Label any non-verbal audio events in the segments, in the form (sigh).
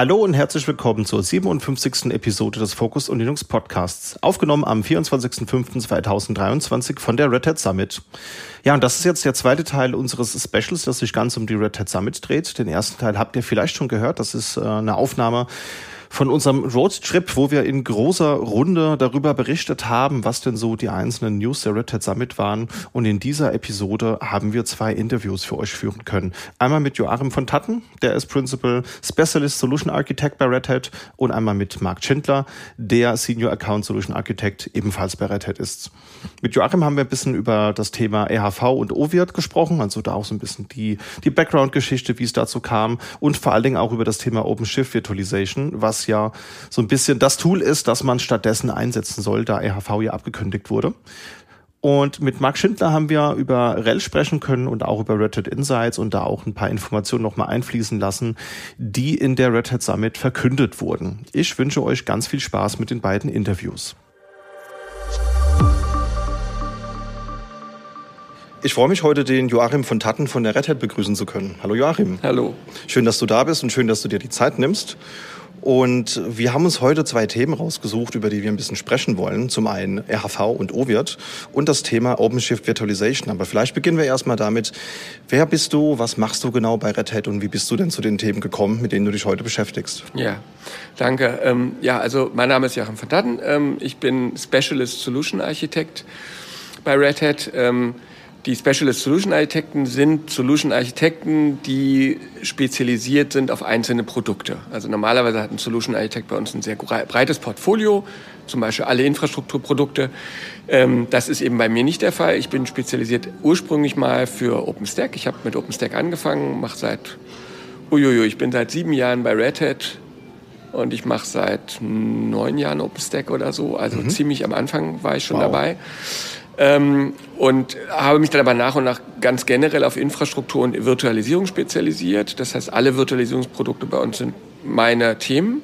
Hallo und herzlich willkommen zur 57. Episode des Focus und Linux Podcasts, aufgenommen am 24.05.2023 von der Red Hat Summit. Ja, und das ist jetzt der zweite Teil unseres Specials, das sich ganz um die Red Hat Summit dreht. Den ersten Teil habt ihr vielleicht schon gehört, das ist äh, eine Aufnahme von unserem Roadtrip, wo wir in großer Runde darüber berichtet haben, was denn so die einzelnen News der Red Hat Summit waren. Und in dieser Episode haben wir zwei Interviews für euch führen können. Einmal mit Joachim von Tatten, der ist Principal Specialist Solution Architect bei Red Hat und einmal mit Mark Schindler, der Senior Account Solution Architect ebenfalls bei Red Hat ist. Mit Joachim haben wir ein bisschen über das Thema EHV und OVIRT gesprochen, also da auch so ein bisschen die, die Background-Geschichte, wie es dazu kam und vor allen Dingen auch über das Thema OpenShift Virtualization, was ja so ein bisschen das Tool ist, das man stattdessen einsetzen soll, da RHV ja abgekündigt wurde. Und mit Mark Schindler haben wir über REL sprechen können und auch über Red Hat Insights und da auch ein paar Informationen nochmal einfließen lassen, die in der Red Hat Summit verkündet wurden. Ich wünsche euch ganz viel Spaß mit den beiden Interviews. Ich freue mich heute, den Joachim von Tatten von der Red Hat begrüßen zu können. Hallo Joachim. Hallo. Schön, dass du da bist und schön, dass du dir die Zeit nimmst. Und wir haben uns heute zwei Themen rausgesucht, über die wir ein bisschen sprechen wollen. Zum einen RHV und OVIRT und das Thema OpenShift Virtualization. Aber vielleicht beginnen wir erstmal damit. Wer bist du? Was machst du genau bei Red Hat? Und wie bist du denn zu den Themen gekommen, mit denen du dich heute beschäftigst? Ja, danke. Ähm, ja, also mein Name ist Joachim van Datten. Ähm, ich bin Specialist Solution Architect bei Red Hat. Ähm, die Specialist Solution Architekten sind Solution Architekten, die spezialisiert sind auf einzelne Produkte. Also normalerweise hat ein Solution Architekt bei uns ein sehr breites Portfolio, zum Beispiel alle Infrastrukturprodukte. Ähm, das ist eben bei mir nicht der Fall. Ich bin spezialisiert ursprünglich mal für OpenStack. Ich habe mit OpenStack angefangen, mache seit, uiuiui, ich bin seit sieben Jahren bei Red Hat und ich mache seit neun Jahren OpenStack oder so. Also mhm. ziemlich am Anfang war ich schon wow. dabei. Ähm, und habe mich dann aber nach und nach ganz generell auf Infrastruktur und Virtualisierung spezialisiert. Das heißt, alle Virtualisierungsprodukte bei uns sind meine Themen.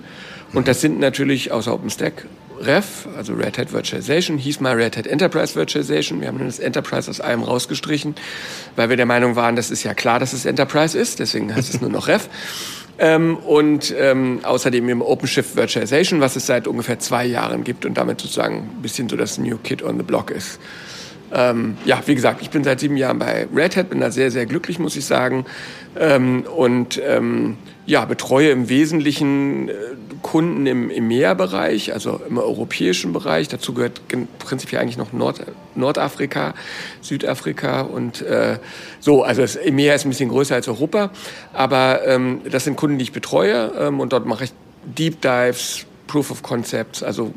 Und das sind natürlich außer OpenStack REV, also Red Hat Virtualization, hieß mal Red Hat Enterprise Virtualization. Wir haben das Enterprise aus allem rausgestrichen, weil wir der Meinung waren, das ist ja klar, dass es Enterprise ist, deswegen heißt es nur noch REV. (laughs) Ähm, und ähm, außerdem im OpenShift Virtualization, was es seit ungefähr zwei Jahren gibt und damit sozusagen ein bisschen so das New Kid on the Block ist. Ähm, ja, wie gesagt, ich bin seit sieben Jahren bei Red Hat, bin da sehr, sehr glücklich, muss ich sagen. Ähm, und ähm, ja, betreue im Wesentlichen äh, Kunden im EMEA-Bereich, also im europäischen Bereich. Dazu gehört prinzipiell eigentlich noch Nord Nordafrika, Südafrika und äh, so. Also das EMEA ist ein bisschen größer als Europa, aber ähm, das sind Kunden, die ich betreue ähm, und dort mache ich Deep Dives, Proof of Concepts, also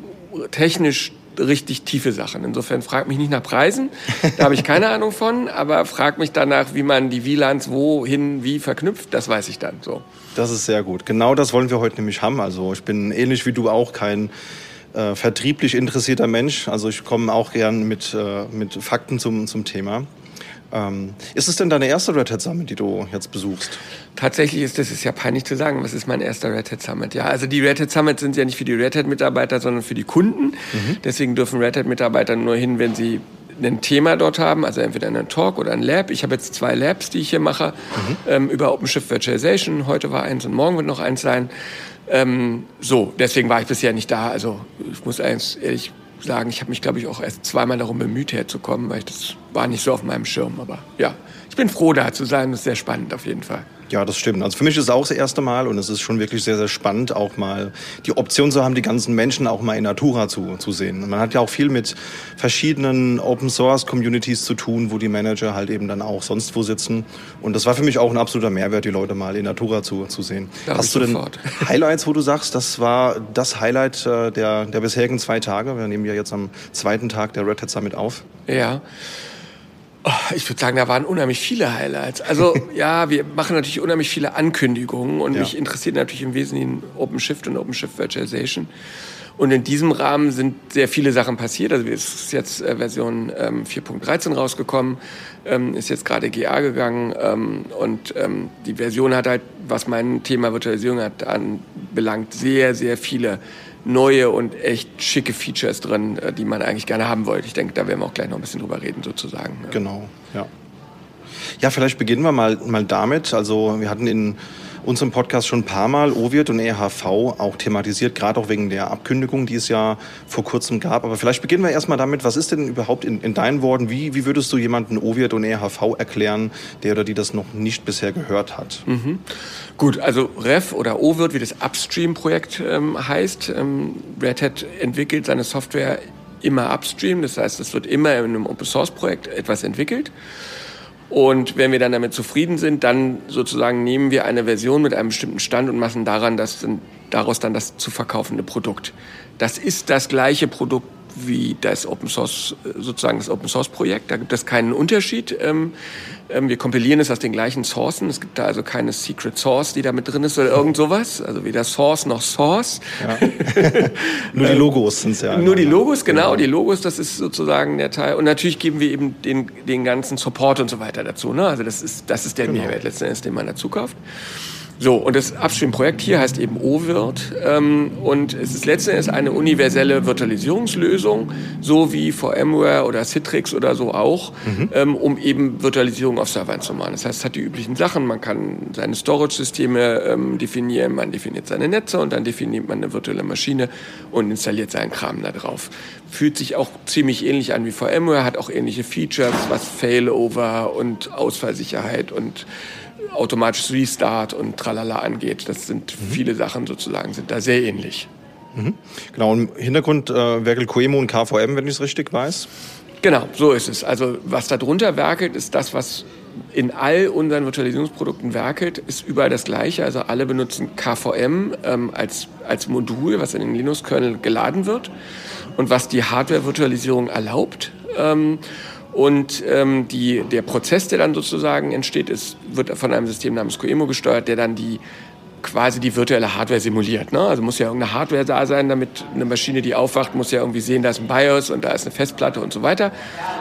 technisch richtig tiefe Sachen. Insofern frag mich nicht nach Preisen, da habe ich keine (laughs) Ahnung von, aber frag mich danach, wie man die WLANs wohin, wie verknüpft, das weiß ich dann so. Das ist sehr gut. Genau das wollen wir heute nämlich haben. Also ich bin ähnlich wie du auch kein äh, vertrieblich interessierter Mensch. Also ich komme auch gern mit, äh, mit Fakten zum, zum Thema. Ähm, ist es denn deine erste Red Hat Summit, die du jetzt besuchst? Tatsächlich ist das ist ja peinlich zu sagen, was ist mein erster Red Hat Summit? Ja, also die Red Hat Summit sind ja nicht für die Red Hat Mitarbeiter, sondern für die Kunden. Mhm. Deswegen dürfen Red Hat Mitarbeiter nur hin, wenn sie ein Thema dort haben, also entweder einen Talk oder ein Lab. Ich habe jetzt zwei Labs, die ich hier mache, mhm. ähm, über OpenShift Virtualization. Heute war eins und morgen wird noch eins sein. Ähm, so, deswegen war ich bisher nicht da. Also ich muss ehrlich sagen, ich habe mich, glaube ich, auch erst zweimal darum bemüht, herzukommen, weil ich das war nicht so auf meinem Schirm. Aber ja, ich bin froh, da zu sein. Das ist sehr spannend auf jeden Fall. Ja, das stimmt. Also für mich ist es auch das erste Mal und es ist schon wirklich sehr, sehr spannend, auch mal die Option zu haben, die ganzen Menschen auch mal in Natura zu, zu sehen. Man hat ja auch viel mit verschiedenen Open Source Communities zu tun, wo die Manager halt eben dann auch sonst wo sitzen. Und das war für mich auch ein absoluter Mehrwert, die Leute mal in Natura zu, zu sehen. Glaub Hast du denn sofort. (laughs) Highlights, wo du sagst, das war das Highlight äh, der, der bisherigen zwei Tage? Wir nehmen ja jetzt am zweiten Tag der Red Hat Summit auf. Ja. Oh, ich würde sagen, da waren unheimlich viele Highlights. Also (laughs) ja, wir machen natürlich unheimlich viele Ankündigungen und ja. mich interessiert natürlich im Wesentlichen OpenShift und OpenShift Virtualization. Und in diesem Rahmen sind sehr viele Sachen passiert. Also es ist jetzt äh, Version ähm, 4.13 rausgekommen, ähm, ist jetzt gerade GA gegangen ähm, und ähm, die Version hat halt, was mein Thema Virtualisierung hat, anbelangt, sehr, sehr viele neue und echt schicke Features drin, äh, die man eigentlich gerne haben wollte. Ich denke, da werden wir auch gleich noch ein bisschen drüber reden, sozusagen. Genau, ja. Ja, vielleicht beginnen wir mal, mal damit. Also wir hatten in unserem Podcast schon ein paar Mal OVIRT und EHV auch thematisiert, gerade auch wegen der Abkündigung, die es ja vor kurzem gab. Aber vielleicht beginnen wir erstmal damit, was ist denn überhaupt in, in deinen Worten, wie, wie würdest du jemanden OVIRT und EHV erklären, der oder die das noch nicht bisher gehört hat? Mhm. Gut, also REF oder OVIRT, wie das Upstream-Projekt ähm, heißt. Ähm, Red Hat entwickelt seine Software immer upstream, das heißt, es wird immer in einem Open-Source-Projekt etwas entwickelt. Und wenn wir dann damit zufrieden sind, dann sozusagen nehmen wir eine Version mit einem bestimmten Stand und machen daran das, daraus dann das zu verkaufende Produkt. Das ist das gleiche Produkt wie das Open Source, sozusagen das Open Source Projekt. Da gibt es keinen Unterschied. Ähm, wir kompilieren es aus den gleichen Sourcen. Es gibt da also keine Secret Source, die da mit drin ist oder irgend sowas. Also weder Source noch Source. Ja. (laughs) nur die Logos sind es ja. Nur die Logos, genau, genau. Die Logos, das ist sozusagen der Teil. Und natürlich geben wir eben den, den ganzen Support und so weiter dazu. Ne? Also das ist, das ist der genau. Mehrwert letzten Endes, den man dazu kauft. So, und das Upstream-Projekt hier heißt eben OVIRT ähm, und es ist letztendlich eine universelle Virtualisierungslösung, so wie VMware oder Citrix oder so auch, mhm. ähm, um eben Virtualisierung auf Servern zu machen. Das heißt, es hat die üblichen Sachen, man kann seine Storage-Systeme ähm, definieren, man definiert seine Netze und dann definiert man eine virtuelle Maschine und installiert seinen Kram da drauf. Fühlt sich auch ziemlich ähnlich an wie VMware, hat auch ähnliche Features, was Failover und Ausfallsicherheit und automatisches Restart und Tralala angeht. Das sind mhm. viele Sachen sozusagen, sind da sehr ähnlich. Mhm. Genau, im Hintergrund äh, werkelt Coemo und KVM, wenn ich es richtig weiß. Genau, so ist es. Also was darunter werkelt, ist das, was in all unseren Virtualisierungsprodukten werkelt, ist überall das Gleiche. Also alle benutzen KVM ähm, als, als Modul, was in den Linux-Kernel geladen wird und was die Hardware-Virtualisierung erlaubt. Ähm, und ähm, die, der Prozess, der dann sozusagen entsteht, ist, wird von einem System namens Coemo gesteuert, der dann die quasi die virtuelle Hardware simuliert. Ne? Also muss ja irgendeine Hardware da sein, damit eine Maschine, die aufwacht, muss ja irgendwie sehen, da ist ein BIOS und da ist eine Festplatte und so weiter.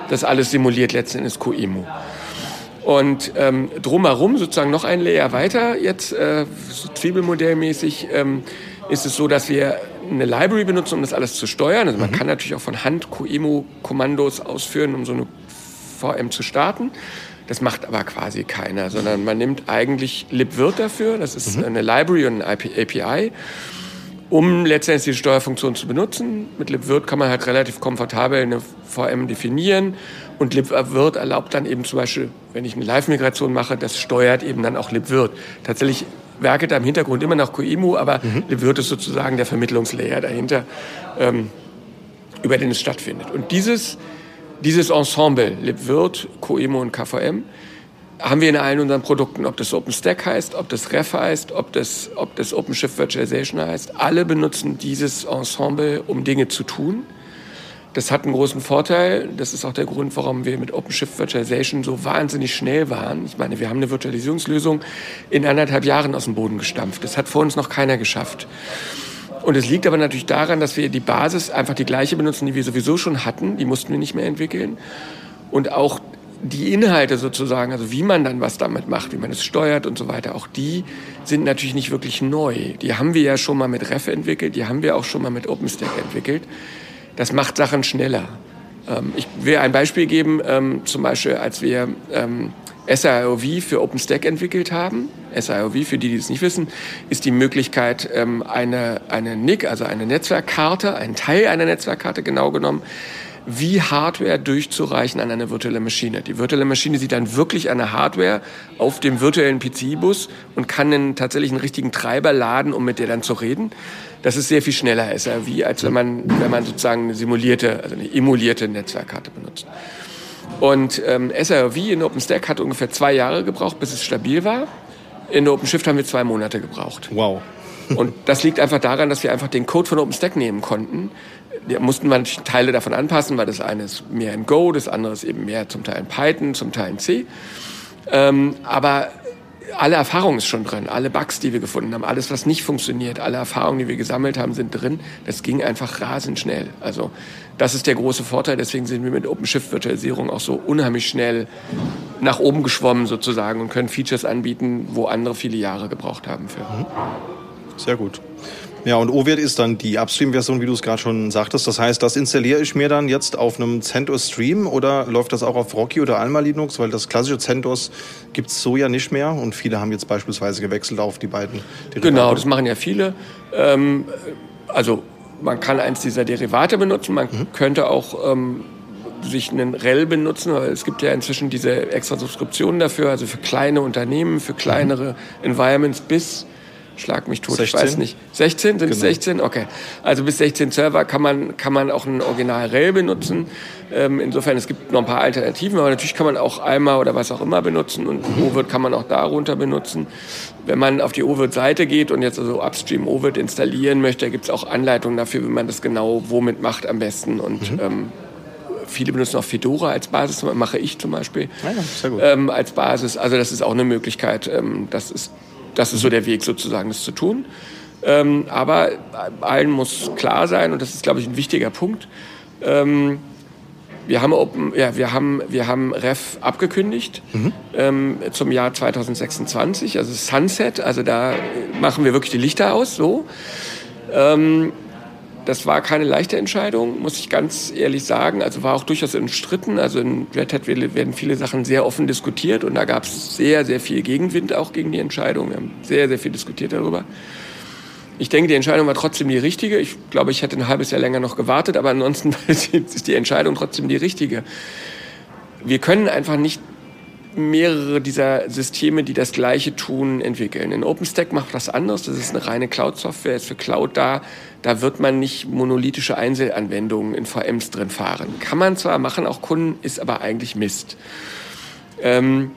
Das alles simuliert letzten Endes Coemo. Und ähm, drumherum sozusagen noch ein Layer weiter, jetzt äh, so Zwiebelmodellmäßig, ähm, ist es so, dass wir eine Library benutzen, um das alles zu steuern. Also man mhm. kann natürlich auch von Hand Coemo-Kommandos ausführen, um so eine VM zu starten. Das macht aber quasi keiner, sondern man nimmt eigentlich libvirt dafür. Das ist mhm. eine Library und eine API, um letztendlich die Steuerfunktion zu benutzen. Mit libvirt kann man halt relativ komfortabel eine VM definieren und libvirt erlaubt dann eben zum Beispiel, wenn ich eine Live-Migration mache, das steuert eben dann auch libvirt. Tatsächlich werkelt da im Hintergrund immer noch Coemu, aber mhm. libvirt ist sozusagen der Vermittlungslayer dahinter, ähm, über den es stattfindet. Und dieses dieses Ensemble, LibWirt, Coemo und KVM, haben wir in allen unseren Produkten, ob das OpenStack heißt, ob das Ref heißt, ob das, ob das OpenShift Virtualization heißt. Alle benutzen dieses Ensemble, um Dinge zu tun. Das hat einen großen Vorteil. Das ist auch der Grund, warum wir mit OpenShift Virtualization so wahnsinnig schnell waren. Ich meine, wir haben eine Virtualisierungslösung in anderthalb Jahren aus dem Boden gestampft. Das hat vor uns noch keiner geschafft. Und es liegt aber natürlich daran, dass wir die Basis einfach die gleiche benutzen, die wir sowieso schon hatten. Die mussten wir nicht mehr entwickeln. Und auch die Inhalte sozusagen, also wie man dann was damit macht, wie man es steuert und so weiter, auch die sind natürlich nicht wirklich neu. Die haben wir ja schon mal mit Ref entwickelt, die haben wir auch schon mal mit OpenStack entwickelt. Das macht Sachen schneller. Ähm, ich will ein Beispiel geben, ähm, zum Beispiel als wir ähm, SIOV für OpenStack entwickelt haben. SIOV, für die, die es nicht wissen, ist die Möglichkeit, ähm, eine, eine NIC, also eine Netzwerkkarte, einen Teil einer Netzwerkkarte genau genommen, wie Hardware durchzureichen an eine virtuelle Maschine. Die virtuelle Maschine sieht dann wirklich eine Hardware auf dem virtuellen PCI-Bus und kann einen tatsächlich einen richtigen Treiber laden, um mit der dann zu reden. Das ist sehr viel schneller SIOV, als wenn man, wenn man sozusagen eine simulierte, also eine emulierte Netzwerkkarte benutzt. Und ähm, SRV in OpenStack hat ungefähr zwei Jahre gebraucht, bis es stabil war. In OpenShift haben wir zwei Monate gebraucht. Wow. (laughs) Und das liegt einfach daran, dass wir einfach den Code von OpenStack nehmen konnten. Da mussten natürlich Teile davon anpassen, weil das eine ist mehr in Go, das andere ist eben mehr zum Teil in Python, zum Teil in C. Ähm, aber alle Erfahrung ist schon drin, alle Bugs, die wir gefunden haben, alles, was nicht funktioniert, alle Erfahrungen, die wir gesammelt haben, sind drin. Das ging einfach rasend schnell. Also das ist der große Vorteil. Deswegen sind wir mit OpenShift-Virtualisierung auch so unheimlich schnell nach oben geschwommen sozusagen und können Features anbieten, wo andere viele Jahre gebraucht haben für. Mhm. Sehr gut. Ja, und OVIRT ist dann die Upstream-Version, wie du es gerade schon sagtest. Das heißt, das installiere ich mir dann jetzt auf einem CentOS Stream oder läuft das auch auf Rocky oder Alma Linux? Weil das klassische CentOS gibt es so ja nicht mehr und viele haben jetzt beispielsweise gewechselt auf die beiden Derivate. Genau, das machen ja viele. Ähm, also man kann eins dieser Derivate benutzen, man mhm. könnte auch ähm, sich einen REL benutzen, weil es gibt ja inzwischen diese extra Subskriptionen dafür, also für kleine Unternehmen, für kleinere mhm. Environments bis schlag mich tot, 16? ich weiß nicht. 16? Sind es genau. 16? Okay. Also bis 16 Server kann man, kann man auch ein Original REL benutzen. Ähm, insofern, es gibt noch ein paar Alternativen, aber natürlich kann man auch Eimer oder was auch immer benutzen und OVIRT kann man auch darunter benutzen. Wenn man auf die OVIRT-Seite geht und jetzt also Upstream OVIRT installieren möchte, gibt es auch Anleitungen dafür, wie man das genau womit macht am besten und mhm. ähm, viele benutzen auch Fedora als Basis, mache ich zum Beispiel ja, ähm, als Basis. Also das ist auch eine Möglichkeit. Ähm, das ist das ist so der Weg sozusagen, das zu tun. Ähm, aber allen muss klar sein, und das ist, glaube ich, ein wichtiger Punkt, ähm, wir haben, Open, ja, wir haben, wir haben Ref abgekündigt mhm. ähm, zum Jahr 2026, also Sunset, also da machen wir wirklich die Lichter aus, so. Das war keine leichte Entscheidung, muss ich ganz ehrlich sagen. Also war auch durchaus umstritten. Also in Red Hat werden viele Sachen sehr offen diskutiert und da gab es sehr, sehr viel Gegenwind auch gegen die Entscheidung. Wir haben sehr, sehr viel diskutiert darüber. Ich denke, die Entscheidung war trotzdem die richtige. Ich glaube, ich hätte ein halbes Jahr länger noch gewartet, aber ansonsten (laughs) ist die Entscheidung trotzdem die richtige. Wir können einfach nicht mehrere dieser Systeme, die das Gleiche tun, entwickeln. In OpenStack macht das anders. Das ist eine reine Cloud-Software, ist für Cloud da. Da wird man nicht monolithische Einzelanwendungen in VMs drin fahren. Kann man zwar machen, auch Kunden, ist aber eigentlich Mist. Ähm,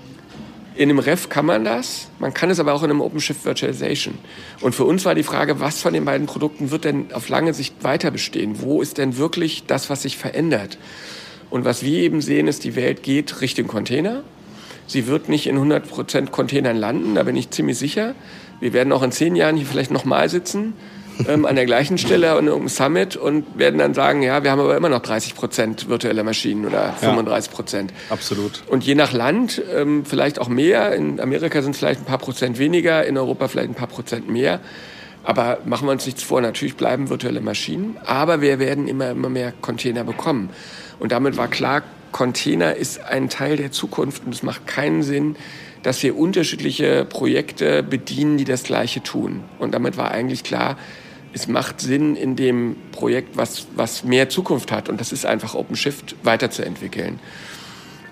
in einem Ref kann man das, man kann es aber auch in einem OpenShift Virtualization. Und für uns war die Frage, was von den beiden Produkten wird denn auf lange Sicht weiter bestehen? Wo ist denn wirklich das, was sich verändert? Und was wir eben sehen, ist, die Welt geht Richtung Container. Sie wird nicht in 100% Containern landen, da bin ich ziemlich sicher. Wir werden auch in zehn Jahren hier vielleicht nochmal sitzen, ähm, an der gleichen Stelle an irgendeinem Summit und werden dann sagen, ja, wir haben aber immer noch 30% virtuelle Maschinen oder 35%. Ja, absolut. Und je nach Land ähm, vielleicht auch mehr. In Amerika sind es vielleicht ein paar Prozent weniger, in Europa vielleicht ein paar Prozent mehr. Aber machen wir uns nichts vor, natürlich bleiben virtuelle Maschinen, aber wir werden immer, immer mehr Container bekommen. Und damit war klar, Container ist ein Teil der Zukunft und es macht keinen Sinn, dass wir unterschiedliche Projekte bedienen, die das Gleiche tun. Und damit war eigentlich klar, es macht Sinn, in dem Projekt, was, was mehr Zukunft hat, und das ist einfach OpenShift, weiterzuentwickeln.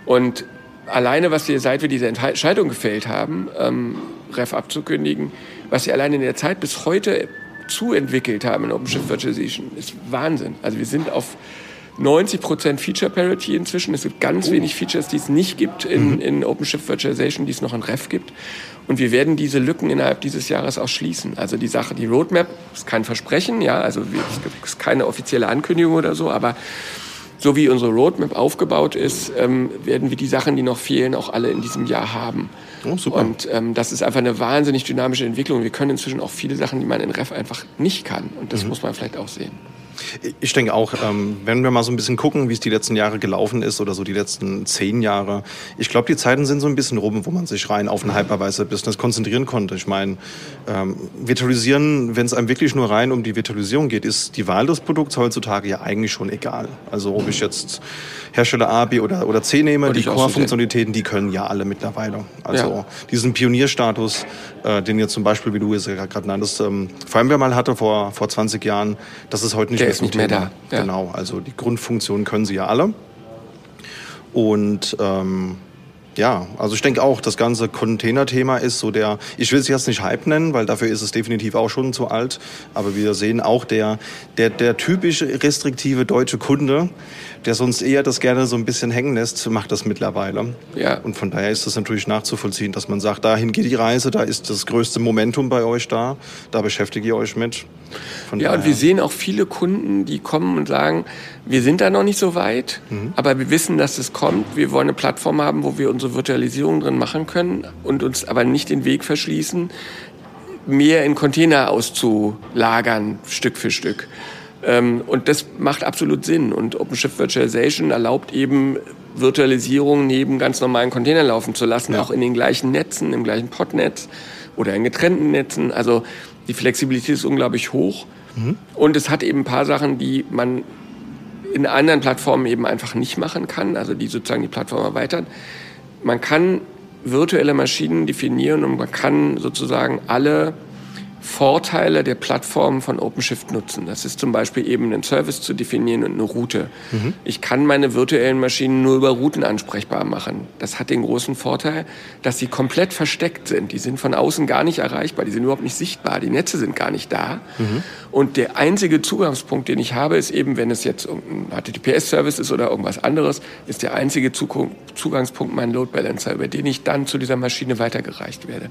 Und alleine, was wir, seit wir diese Entscheidung gefällt haben, ähm, Ref abzukündigen, was wir alleine in der Zeit bis heute zuentwickelt haben in OpenShift Virtualization, ist Wahnsinn. Also wir sind auf 90% Feature Parity inzwischen. Es gibt ganz oh. wenig Features, die es nicht gibt in, mhm. in OpenShift Virtualization, die es noch in Ref gibt. Und wir werden diese Lücken innerhalb dieses Jahres auch schließen. Also die Sache, die Roadmap ist kein Versprechen, ja, also es gibt keine offizielle Ankündigung oder so, aber so wie unsere Roadmap aufgebaut ist, ähm, werden wir die Sachen, die noch fehlen, auch alle in diesem Jahr haben. Oh, super. Und ähm, das ist einfach eine wahnsinnig dynamische Entwicklung. Wir können inzwischen auch viele Sachen, die man in Ref einfach nicht kann. Und das mhm. muss man vielleicht auch sehen. Ich denke auch, ähm, wenn wir mal so ein bisschen gucken, wie es die letzten Jahre gelaufen ist oder so die letzten zehn Jahre, ich glaube, die Zeiten sind so ein bisschen rum, wo man sich rein auf ein Hypervisor-Business konzentrieren konnte. Ich meine, ähm, virtualisieren, wenn es einem wirklich nur rein um die Virtualisierung geht, ist die Wahl des Produkts heutzutage ja eigentlich schon egal. Also ob ich jetzt Hersteller A, B oder, oder C nehme, die Core-Funktionalitäten, die können ja alle mittlerweile. Also ja. diesen Pionierstatus, äh, den jetzt zum Beispiel, wie du es ja gerade nanntest, ähm, Firmware mal hatte vor, vor 20 Jahren, das ist heute nicht Der ist nicht mehr da. Ja. Genau, also die Grundfunktionen können sie ja alle. Und ähm, ja, also ich denke auch, das ganze Container-Thema ist so der, ich will es jetzt nicht Hype nennen, weil dafür ist es definitiv auch schon zu alt, aber wir sehen auch der, der, der typische restriktive deutsche Kunde, der sonst eher das gerne so ein bisschen hängen lässt, macht das mittlerweile. Ja. Und von daher ist es natürlich nachzuvollziehen, dass man sagt, dahin geht die Reise, da ist das größte Momentum bei euch da, da beschäftigt ihr euch mit. Von ja, daher. und wir sehen auch viele Kunden, die kommen und sagen, wir sind da noch nicht so weit, mhm. aber wir wissen, dass es kommt. Wir wollen eine Plattform haben, wo wir unsere Virtualisierung drin machen können und uns aber nicht den Weg verschließen, mehr in Container auszulagern, Stück für Stück. Ähm, und das macht absolut Sinn. Und OpenShift Virtualization erlaubt eben Virtualisierung neben ganz normalen Containern laufen zu lassen, ja. auch in den gleichen Netzen, im gleichen Podnetz oder in getrennten Netzen. Also Die Flexibilität ist unglaublich hoch. Mhm. Und es hat eben ein paar Sachen, die man in anderen Plattformen eben einfach nicht machen kann, also die sozusagen die Plattform erweitern. Man kann virtuelle Maschinen definieren und man kann sozusagen alle Vorteile der Plattform von OpenShift nutzen. Das ist zum Beispiel eben einen Service zu definieren und eine Route. Mhm. Ich kann meine virtuellen Maschinen nur über Routen ansprechbar machen. Das hat den großen Vorteil, dass sie komplett versteckt sind. Die sind von außen gar nicht erreichbar, die sind überhaupt nicht sichtbar, die Netze sind gar nicht da. Mhm. Und der einzige Zugangspunkt, den ich habe, ist eben, wenn es jetzt ein HTTPS-Service ist oder irgendwas anderes, ist der einzige Zugangspunkt mein Load Balancer, über den ich dann zu dieser Maschine weitergereicht werde.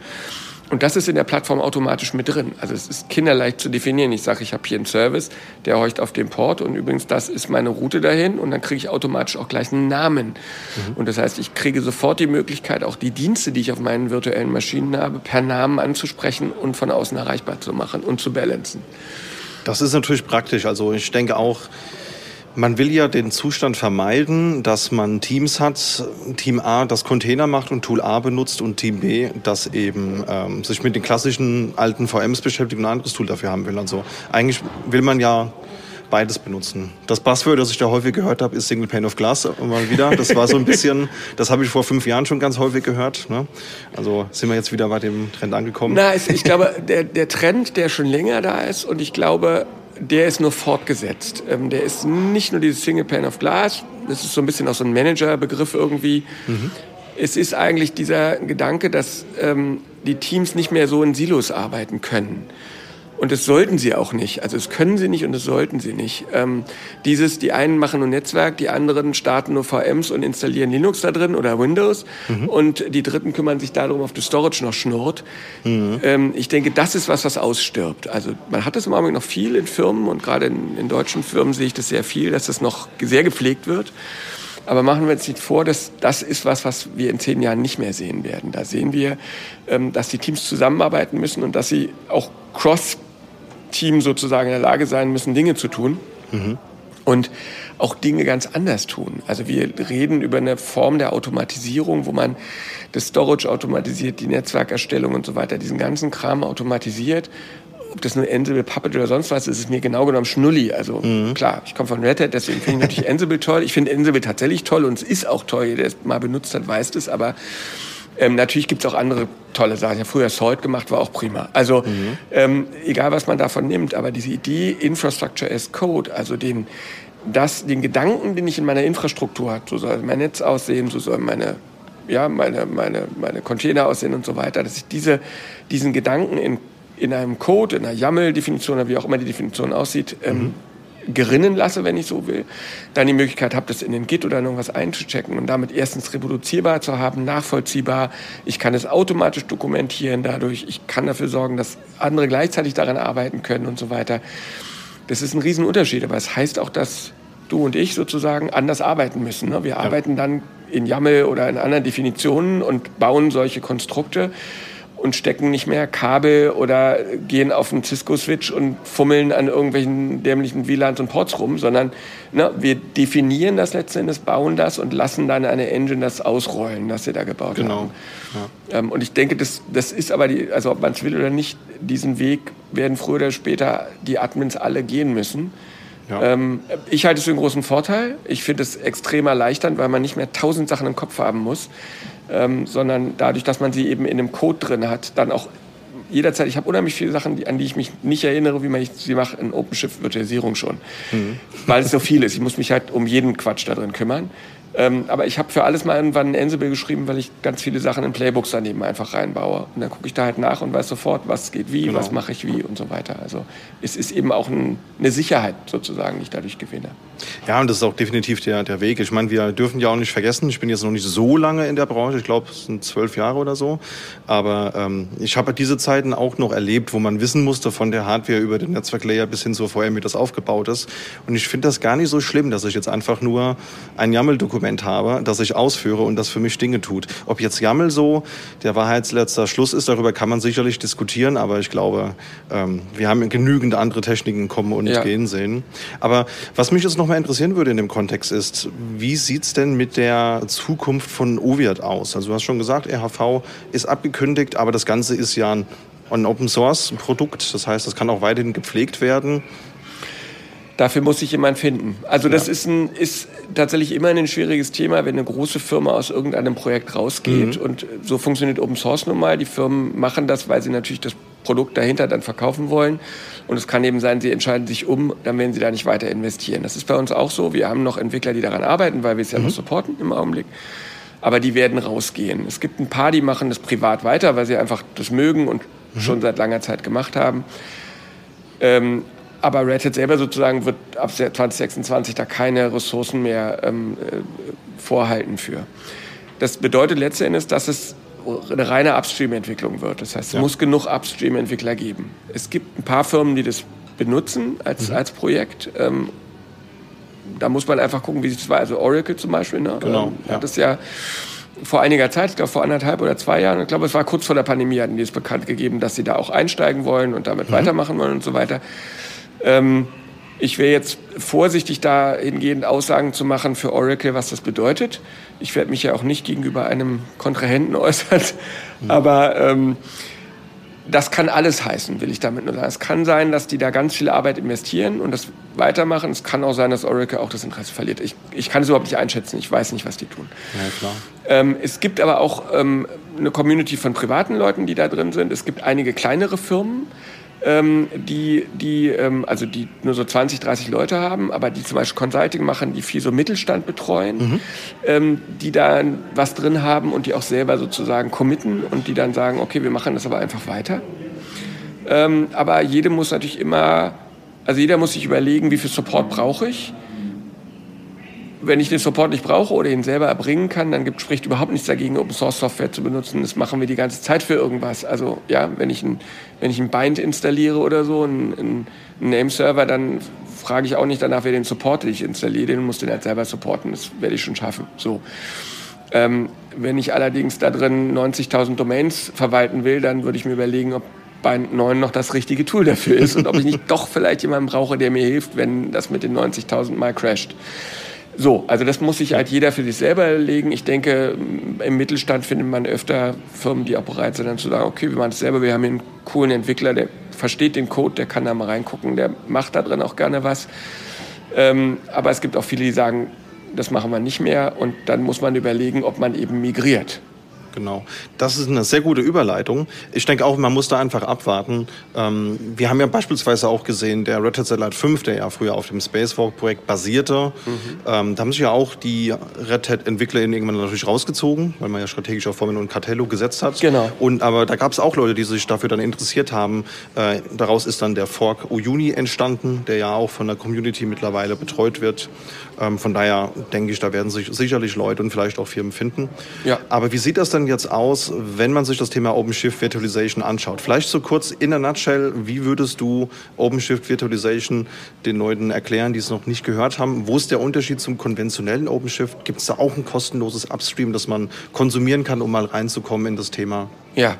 Und das ist in der Plattform automatisch mit drin. Also es ist kinderleicht zu definieren. Ich sage, ich habe hier einen Service, der horcht auf den Port und übrigens das ist meine Route dahin und dann kriege ich automatisch auch gleich einen Namen. Mhm. Und das heißt, ich kriege sofort die Möglichkeit, auch die Dienste, die ich auf meinen virtuellen Maschinen habe, per Namen anzusprechen und von außen erreichbar zu machen und zu balancen. Das ist natürlich praktisch. Also ich denke auch, man will ja den Zustand vermeiden, dass man Teams hat, Team A das Container macht und Tool A benutzt und Team B das eben ähm, sich mit den klassischen alten VMs beschäftigt und ein anderes Tool dafür haben will. Also eigentlich will man ja beides benutzen. Das Buzzword, das ich da häufig gehört habe, ist Single Pane of Glass mal wieder. Das war so ein bisschen, (laughs) das habe ich vor fünf Jahren schon ganz häufig gehört. Ne? Also sind wir jetzt wieder bei dem Trend angekommen. Na, ich glaube, der, der Trend, der schon länger da ist und ich glaube, der ist nur fortgesetzt. Ähm, der ist nicht nur dieses Single Pane of Glass, das ist so ein bisschen auch so ein Manager-Begriff irgendwie. Mhm. Es ist eigentlich dieser Gedanke, dass ähm, die Teams nicht mehr so in Silos arbeiten können. Und das sollten sie auch nicht. Also das können sie nicht und das sollten sie nicht. Ähm, dieses, die einen machen nur Netzwerk, die anderen starten nur VMs und installieren Linux da drin oder Windows mhm. und die dritten kümmern sich darum, ob das Storage noch schnurrt. Mhm. Ähm, ich denke, das ist was, was ausstirbt. Also man hat das im Augenblick noch viel in Firmen und gerade in, in deutschen Firmen sehe ich das sehr viel, dass das noch sehr gepflegt wird. Aber machen wir uns nicht vor, dass das ist was, was wir in zehn Jahren nicht mehr sehen werden. Da sehen wir, ähm, dass die Teams zusammenarbeiten müssen und dass sie auch cross Team sozusagen in der Lage sein müssen, Dinge zu tun. Mhm. Und auch Dinge ganz anders tun. Also wir reden über eine Form der Automatisierung, wo man das Storage automatisiert, die Netzwerkerstellung und so weiter, diesen ganzen Kram automatisiert. Ob das nur Ansible, Puppet oder sonst was ist, ist mir genau genommen Schnulli. Also mhm. klar, ich komme von Red Hat, deswegen finde ich natürlich (laughs) Ansible toll. Ich finde Ansible tatsächlich toll und es ist auch toll. Der es mal benutzt hat, weiß das. Aber ähm, natürlich gibt es auch andere tolle Sachen. Ich habe früher Salt gemacht, war auch prima. Also mhm. ähm, egal, was man davon nimmt, aber diese Idee Infrastructure as Code, also den, das, den Gedanken, den ich in meiner Infrastruktur habe, so soll mein Netz aussehen, so soll meine ja, meine, meine, meine Container aussehen und so weiter, dass ich diese, diesen Gedanken in, in einem Code, in einer YAML-Definition oder wie auch immer die Definition aussieht, ähm, mhm gerinnen lasse, wenn ich so will, dann die Möglichkeit habe, das in den Git oder irgendwas einzuchecken und damit erstens reproduzierbar zu haben, nachvollziehbar. Ich kann es automatisch dokumentieren dadurch. Ich kann dafür sorgen, dass andere gleichzeitig daran arbeiten können und so weiter. Das ist ein Riesenunterschied, aber es heißt auch, dass du und ich sozusagen anders arbeiten müssen. Ne? Wir ja. arbeiten dann in YAML oder in anderen Definitionen und bauen solche Konstrukte und stecken nicht mehr Kabel oder gehen auf einen Cisco-Switch und fummeln an irgendwelchen dämlichen WLANs und Ports rum, sondern ne, wir definieren das letztendlich, bauen das und lassen dann eine Engine das ausrollen, das sie da gebaut genau. haben. Ja. Ähm, und ich denke, das, das ist aber, die, also ob man es will oder nicht, diesen Weg werden früher oder später die Admins alle gehen müssen. Ja. Ähm, ich halte es für einen großen Vorteil. Ich finde es extrem erleichternd, weil man nicht mehr tausend Sachen im Kopf haben muss ähm, sondern dadurch, dass man sie eben in einem Code drin hat, dann auch jederzeit, ich habe unheimlich viele Sachen, die, an die ich mich nicht erinnere, wie man sie macht in OpenShift-Virtualisierung schon, mhm. weil es so viel ist. Ich muss mich halt um jeden Quatsch da drin kümmern. Ähm, aber ich habe für alles mal irgendwann ein Ansible geschrieben, weil ich ganz viele Sachen in Playbooks daneben einfach reinbaue. Und dann gucke ich da halt nach und weiß sofort, was geht wie, genau. was mache ich wie und so weiter. Also es ist eben auch ein, eine Sicherheit sozusagen, die ich dadurch gewinne. Ja, und das ist auch definitiv der, der Weg. Ich meine, wir dürfen ja auch nicht vergessen, ich bin jetzt noch nicht so lange in der Branche, ich glaube, es sind zwölf Jahre oder so. Aber ähm, ich habe diese Zeiten auch noch erlebt, wo man wissen musste von der Hardware über den Netzwerklayer bis hin zur VM, wie das aufgebaut ist. Und ich finde das gar nicht so schlimm, dass ich jetzt einfach nur ein YAML-Dokument Instrument habe, das ich ausführe und das für mich Dinge tut. Ob jetzt YAML so der wahrheitsletzter Schluss ist, darüber kann man sicherlich diskutieren, aber ich glaube, ähm, wir haben genügend andere Techniken kommen und ja. gehen sehen. Aber was mich jetzt noch mal interessieren würde in dem Kontext ist, wie sieht es denn mit der Zukunft von OVIRT aus? Also du hast schon gesagt, RHV ist abgekündigt, aber das Ganze ist ja ein ein Open Source Produkt. Das heißt, das kann auch weiterhin gepflegt werden. Dafür muss sich jemand finden. Also das ja. ist, ein, ist tatsächlich immer ein schwieriges Thema, wenn eine große Firma aus irgendeinem Projekt rausgeht. Mhm. Und so funktioniert Open Source nun mal. Die Firmen machen das, weil sie natürlich das Produkt dahinter dann verkaufen wollen. Und es kann eben sein, sie entscheiden sich um, dann werden sie da nicht weiter investieren. Das ist bei uns auch so. Wir haben noch Entwickler, die daran arbeiten, weil wir es ja mhm. noch supporten im Augenblick. Aber die werden rausgehen. Es gibt ein paar, die machen das privat weiter, weil sie einfach das mögen und mhm. schon seit langer Zeit gemacht haben. Ähm, aber Red Hat selber sozusagen wird ab 2026 da keine Ressourcen mehr ähm, äh, vorhalten für. Das bedeutet letzten Endes, dass es eine reine Upstream-Entwicklung wird. Das heißt, es ja. muss genug Upstream-Entwickler geben. Es gibt ein paar Firmen, die das benutzen als, mhm. als Projekt. Ähm, da muss man einfach gucken, wie es war. Also Oracle zum Beispiel, ne? genau, ähm, ja. hat es ja vor einiger Zeit, ich glaube vor anderthalb oder zwei Jahren, ich glaube es war kurz vor der Pandemie, hatten die es bekannt gegeben, dass sie da auch einsteigen wollen und damit mhm. weitermachen wollen und so weiter. Ähm, ich wäre jetzt vorsichtig dahingehend Aussagen zu machen für Oracle, was das bedeutet. Ich werde mich ja auch nicht gegenüber einem Kontrahenten (laughs) äußern, mhm. aber ähm, das kann alles heißen, will ich damit nur sagen. Es kann sein, dass die da ganz viel Arbeit investieren und das weitermachen. Es kann auch sein, dass Oracle auch das Interesse verliert. Ich, ich kann es überhaupt nicht einschätzen. Ich weiß nicht, was die tun. Ja. Ähm, es gibt aber auch ähm, eine Community von privaten Leuten, die da drin sind. Es gibt einige kleinere Firmen, ähm, die, die, ähm, also die nur so 20, 30 Leute haben, aber die zum Beispiel Consulting machen, die viel so Mittelstand betreuen, mhm. ähm, die da was drin haben und die auch selber sozusagen committen und die dann sagen, okay, wir machen das aber einfach weiter. Ähm, aber jedem muss natürlich immer, also jeder muss sich überlegen, wie viel Support brauche ich wenn ich den Support nicht brauche oder ihn selber erbringen kann, dann gibt, spricht überhaupt nichts dagegen, Open Source Software zu benutzen. Das machen wir die ganze Zeit für irgendwas. Also ja, wenn ich ein, wenn ich ein Bind installiere oder so, ein, ein, ein Name-Server, dann frage ich auch nicht danach, wer den Support, den ich installiere, den muss den halt selber supporten. Das werde ich schon schaffen. So. Ähm, wenn ich allerdings da drin 90.000 Domains verwalten will, dann würde ich mir überlegen, ob Bind 9 noch das richtige Tool dafür ist und ob ich nicht (laughs) doch vielleicht jemanden brauche, der mir hilft, wenn das mit den 90.000 mal crasht. So, also das muss sich halt jeder für sich selber legen. Ich denke, im Mittelstand findet man öfter Firmen, die auch bereit sind, dann zu sagen, okay, wir machen es selber, wir haben hier einen coolen Entwickler, der versteht den Code, der kann da mal reingucken, der macht da drin auch gerne was. Ähm, aber es gibt auch viele, die sagen, das machen wir nicht mehr und dann muss man überlegen, ob man eben migriert genau. Das ist eine sehr gute Überleitung. Ich denke auch, man muss da einfach abwarten. Ähm, wir haben ja beispielsweise auch gesehen, der Red Hat Satellite 5, der ja früher auf dem Spacewalk-Projekt basierte, mhm. ähm, da haben sich ja auch die Red Hat-Entwickler irgendwann natürlich rausgezogen, weil man ja strategisch auf Formel und Cartello gesetzt hat. Genau. Und, aber da gab es auch Leute, die sich dafür dann interessiert haben. Äh, daraus ist dann der Fork Uyuni entstanden, der ja auch von der Community mittlerweile betreut wird. Ähm, von daher denke ich, da werden sich sicherlich Leute und vielleicht auch Firmen finden. Ja. Aber wie sieht das denn jetzt aus, wenn man sich das Thema OpenShift Virtualization anschaut? Vielleicht so kurz in der Nutshell, wie würdest du OpenShift Virtualization den Leuten erklären, die es noch nicht gehört haben? Wo ist der Unterschied zum konventionellen OpenShift? Gibt es da auch ein kostenloses Upstream, das man konsumieren kann, um mal reinzukommen in das Thema? Ja.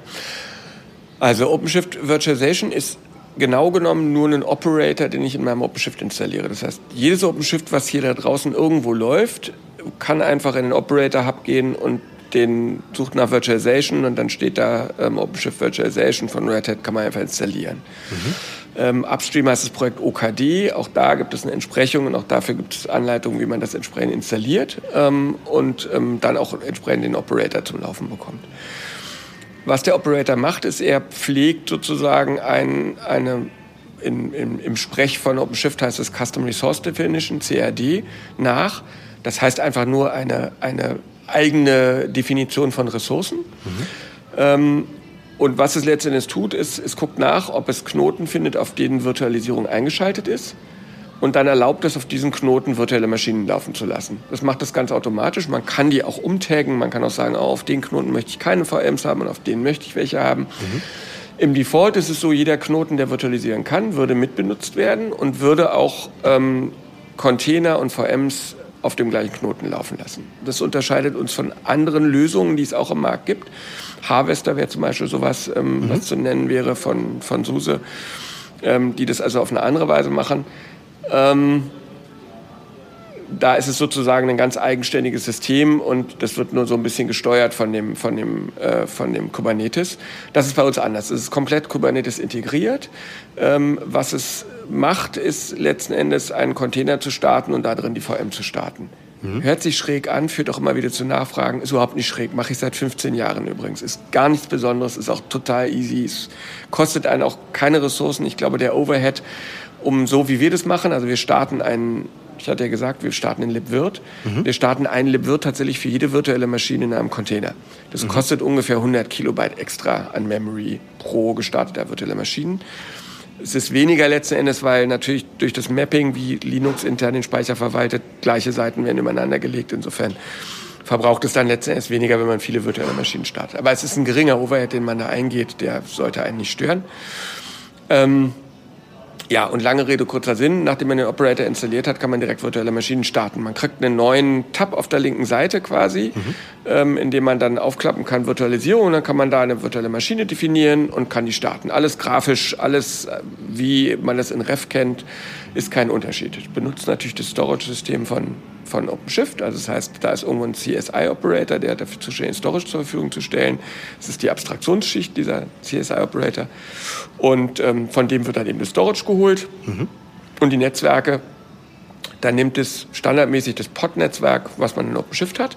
Also OpenShift Virtualization ist genau genommen nur einen Operator, den ich in meinem OpenShift installiere. Das heißt, jedes OpenShift, was hier da draußen irgendwo läuft, kann einfach in den Operator Hub gehen und den sucht nach Virtualization und dann steht da ähm, OpenShift Virtualization von Red Hat, kann man einfach installieren. Mhm. Ähm, Upstream heißt das Projekt OKD, auch da gibt es eine Entsprechung und auch dafür gibt es Anleitungen, wie man das entsprechend installiert ähm, und ähm, dann auch entsprechend den Operator zum Laufen bekommt. Was der Operator macht, ist, er pflegt sozusagen ein, eine, in, in, im Sprech von OpenShift heißt es Custom Resource Definition, CRD, nach. Das heißt einfach nur eine, eine eigene Definition von Ressourcen. Mhm. Ähm, und was es letztendlich tut, ist, es guckt nach, ob es Knoten findet, auf denen Virtualisierung eingeschaltet ist und dann erlaubt es, auf diesen Knoten virtuelle Maschinen laufen zu lassen. Das macht das ganz automatisch. Man kann die auch umtaggen. Man kann auch sagen, oh, auf den Knoten möchte ich keine VMs haben und auf den möchte ich welche haben. Mhm. Im Default ist es so, jeder Knoten, der virtualisieren kann, würde mitbenutzt werden und würde auch ähm, Container und VMs auf dem gleichen Knoten laufen lassen. Das unterscheidet uns von anderen Lösungen, die es auch im Markt gibt. Harvester wäre zum Beispiel sowas, ähm, mhm. was zu nennen wäre von, von SUSE, ähm, die das also auf eine andere Weise machen. Ähm, da ist es sozusagen ein ganz eigenständiges System und das wird nur so ein bisschen gesteuert von dem, von dem, äh, von dem Kubernetes. Das ist bei uns anders. Es ist komplett Kubernetes integriert. Ähm, was es macht, ist letzten Endes einen Container zu starten und da drin die VM zu starten. Mhm. Hört sich schräg an, führt auch immer wieder zu Nachfragen. Ist überhaupt nicht schräg, mache ich seit 15 Jahren übrigens. Ist gar nichts Besonderes, ist auch total easy. Es kostet einen auch keine Ressourcen. Ich glaube, der Overhead, um so wie wir das machen, also wir starten einen ich hatte ja gesagt, wir starten in libvirt. Mhm. Wir starten einen libvirt tatsächlich für jede virtuelle Maschine in einem Container. Das mhm. kostet ungefähr 100 Kilobyte extra an Memory pro gestarteter virtuelle Maschinen. Es ist weniger letzten Endes, weil natürlich durch das Mapping, wie Linux intern den Speicher verwaltet, gleiche Seiten werden übereinander gelegt. Insofern verbraucht es dann letzten Endes weniger, wenn man viele virtuelle Maschinen startet. Aber es ist ein geringer Overhead, den man da eingeht, der sollte einen nicht stören. Ähm, ja, und lange Rede, kurzer Sinn. Nachdem man den Operator installiert hat, kann man direkt virtuelle Maschinen starten. Man kriegt einen neuen Tab auf der linken Seite quasi, mhm. ähm, in dem man dann aufklappen kann Virtualisierung. Und dann kann man da eine virtuelle Maschine definieren und kann die starten. Alles grafisch, alles äh, wie man es in Ref kennt, ist kein Unterschied. Ich benutze natürlich das Storage-System von von OpenShift. Also das heißt, da ist irgendwo ein CSI-Operator, der dafür zuständig ist, Storage zur Verfügung zu stellen. Das ist die Abstraktionsschicht dieser CSI-Operator. Und ähm, von dem wird dann eben das Storage geholt. Mhm. Und die Netzwerke, dann nimmt es standardmäßig das POD-Netzwerk, was man in OpenShift hat.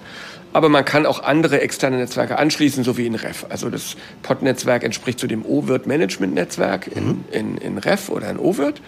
Aber man kann auch andere externe Netzwerke anschließen, so wie in REF. Also das POD-Netzwerk entspricht zu dem OVIRT-Management-Netzwerk in, mhm. in, in REF oder in OVIRT.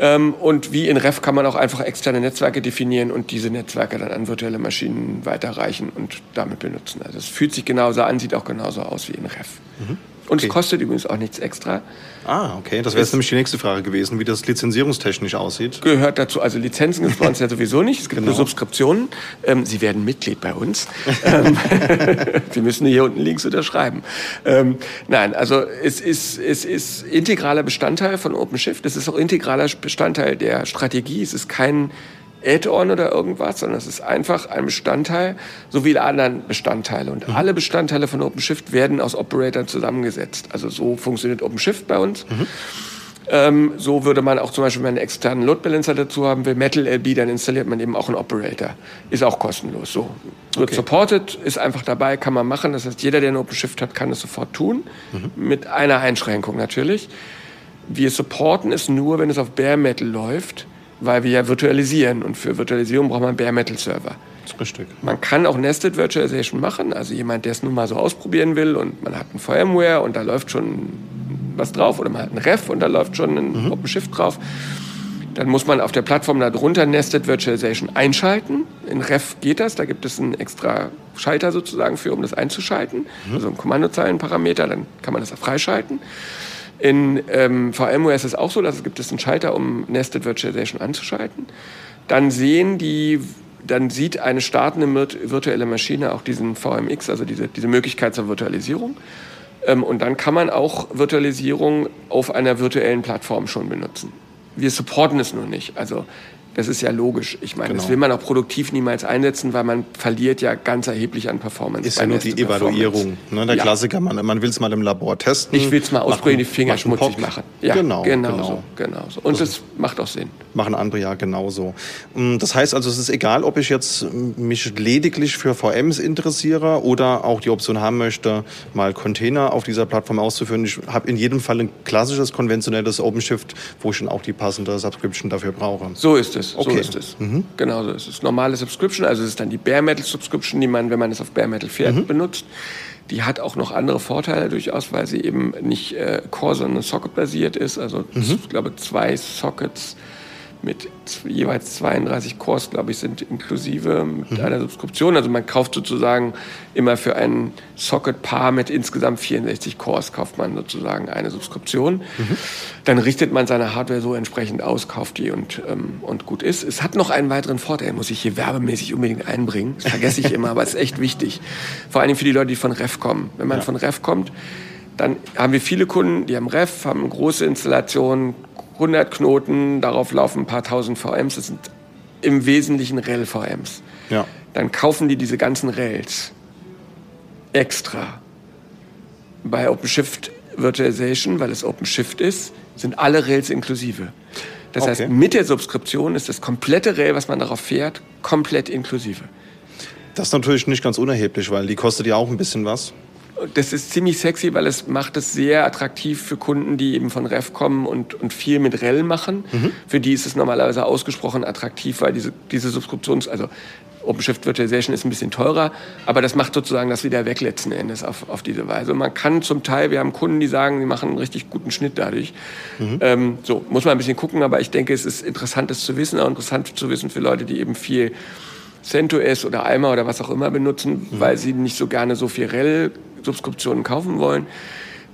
Ähm, und wie in Ref kann man auch einfach externe Netzwerke definieren und diese Netzwerke dann an virtuelle Maschinen weiterreichen und damit benutzen. Also es fühlt sich genauso an, sieht auch genauso aus wie in Ref. Mhm. Und okay. es kostet übrigens auch nichts extra. Ah, okay. Das wäre jetzt nämlich die nächste Frage gewesen, wie das lizenzierungstechnisch aussieht. Gehört dazu. Also Lizenzen gibt es bei uns (laughs) ja sowieso nicht. Es gibt genau. nur Subskriptionen. Ähm, Sie werden Mitglied bei uns. (laughs) Ähm, (laughs) Sie müssen hier unten links unterschreiben. Ähm, nein, also es ist, es ist integraler Bestandteil von OpenShift. Es ist auch integraler Bestandteil der Strategie. Es ist kein Add-on oder irgendwas, sondern es ist einfach ein Bestandteil, so wie alle anderen Bestandteile. Und mhm. alle Bestandteile von OpenShift werden aus Operatoren zusammengesetzt. Also so funktioniert OpenShift bei uns. Mhm. Ähm, so würde man auch zum Beispiel, wenn man einen externen Load Balancer dazu haben will, Metal LB, dann installiert man eben auch einen Operator. Ist auch kostenlos. So wird okay. supported, ist einfach dabei, kann man machen. Das heißt, jeder, der einen OpenShift hat, kann es sofort tun. Mhm. Mit einer Einschränkung natürlich. Wir supporten es nur, wenn es auf Bare Metal läuft weil wir ja virtualisieren und für Virtualisierung braucht man Bare Metal Server. Richtig. Man kann auch Nested Virtualization machen, also jemand, der es nun mal so ausprobieren will und man hat ein VMware und da läuft schon was drauf oder man hat ein Ref und da läuft schon ein mhm. OpenShift drauf. Dann muss man auf der Plattform darunter Nested Virtualization einschalten. In Ref geht das, da gibt es einen extra Schalter sozusagen für, um das einzuschalten. Mhm. Also ein Kommandozeilenparameter, dann kann man das auch freischalten. In ähm, VMware ist es auch so, dass es gibt es einen Schalter, um Nested Virtualization anzuschalten. Dann sehen die, dann sieht eine startende virtuelle Maschine auch diesen VMX, also diese, diese Möglichkeit zur Virtualisierung. Ähm, und dann kann man auch Virtualisierung auf einer virtuellen Plattform schon benutzen. Wir supporten es nur nicht. Also das ist ja logisch. Ich meine, genau. das will man auch produktiv niemals einsetzen, weil man verliert ja ganz erheblich an Performance. Ist ja nur die Evaluierung. Ne? Der ja. Klassiker, man, man will es mal im Labor testen. Ich will es mal ausprobieren, die Finger schmutzig Pop. machen. Ja, genau, genau, genau. So, genau so. Und also, das macht auch Sinn. Machen andere ja genauso. Mm, das heißt also, es ist egal, ob ich jetzt mich lediglich für VMs interessiere oder auch die Option haben möchte, mal Container auf dieser Plattform auszuführen. Ich habe in jedem Fall ein klassisches, konventionelles OpenShift, wo ich schon auch die passende Subscription dafür brauche. So ist es. Okay. So ist es. Mhm. Genau so ist es. Normale Subscription, also es ist dann die Bare Metal Subscription, die man, wenn man es auf Bare Metal fährt, mhm. benutzt. Die hat auch noch andere Vorteile durchaus, weil sie eben nicht äh, Core, sondern Socket-basiert ist. Also mhm. ich glaube zwei Sockets mit jeweils 32 Cores, glaube ich, sind inklusive mit mhm. einer Subskription. Also man kauft sozusagen immer für ein Socket-Paar mit insgesamt 64 Cores, kauft man sozusagen eine Subskription. Mhm. Dann richtet man seine Hardware so entsprechend aus, kauft die und, ähm, und gut ist. Es hat noch einen weiteren Vorteil, muss ich hier werbemäßig unbedingt einbringen. Das vergesse ich immer, aber es ist echt wichtig. Vor allem für die Leute, die von Ref kommen. Wenn man ja. von Ref kommt, dann haben wir viele Kunden, die haben Ref, haben große Installationen, 100 Knoten, darauf laufen ein paar tausend VMs, das sind im Wesentlichen REL-VMs. Ja. Dann kaufen die diese ganzen RELs extra. Bei OpenShift Virtualization, weil es OpenShift ist, sind alle Rails inklusive. Das okay. heißt, mit der Subskription ist das komplette Rail, was man darauf fährt, komplett inklusive. Das ist natürlich nicht ganz unerheblich, weil die kostet ja auch ein bisschen was. Das ist ziemlich sexy, weil es macht es sehr attraktiv für Kunden, die eben von Ref kommen und, und viel mit REL machen. Mhm. Für die ist es normalerweise ausgesprochen attraktiv, weil diese, diese Subskriptions-, also OpenShift Virtualization ist ein bisschen teurer, aber das macht sozusagen das wieder weg letzten Endes auf, auf diese Weise. Und man kann zum Teil, wir haben Kunden, die sagen, sie machen einen richtig guten Schnitt dadurch. Mhm. Ähm, so, muss man ein bisschen gucken, aber ich denke, es ist interessant, das zu wissen, auch interessant zu wissen für Leute, die eben viel CentOS oder Alma oder was auch immer benutzen, mhm. weil sie nicht so gerne so viel REL-Subskriptionen kaufen wollen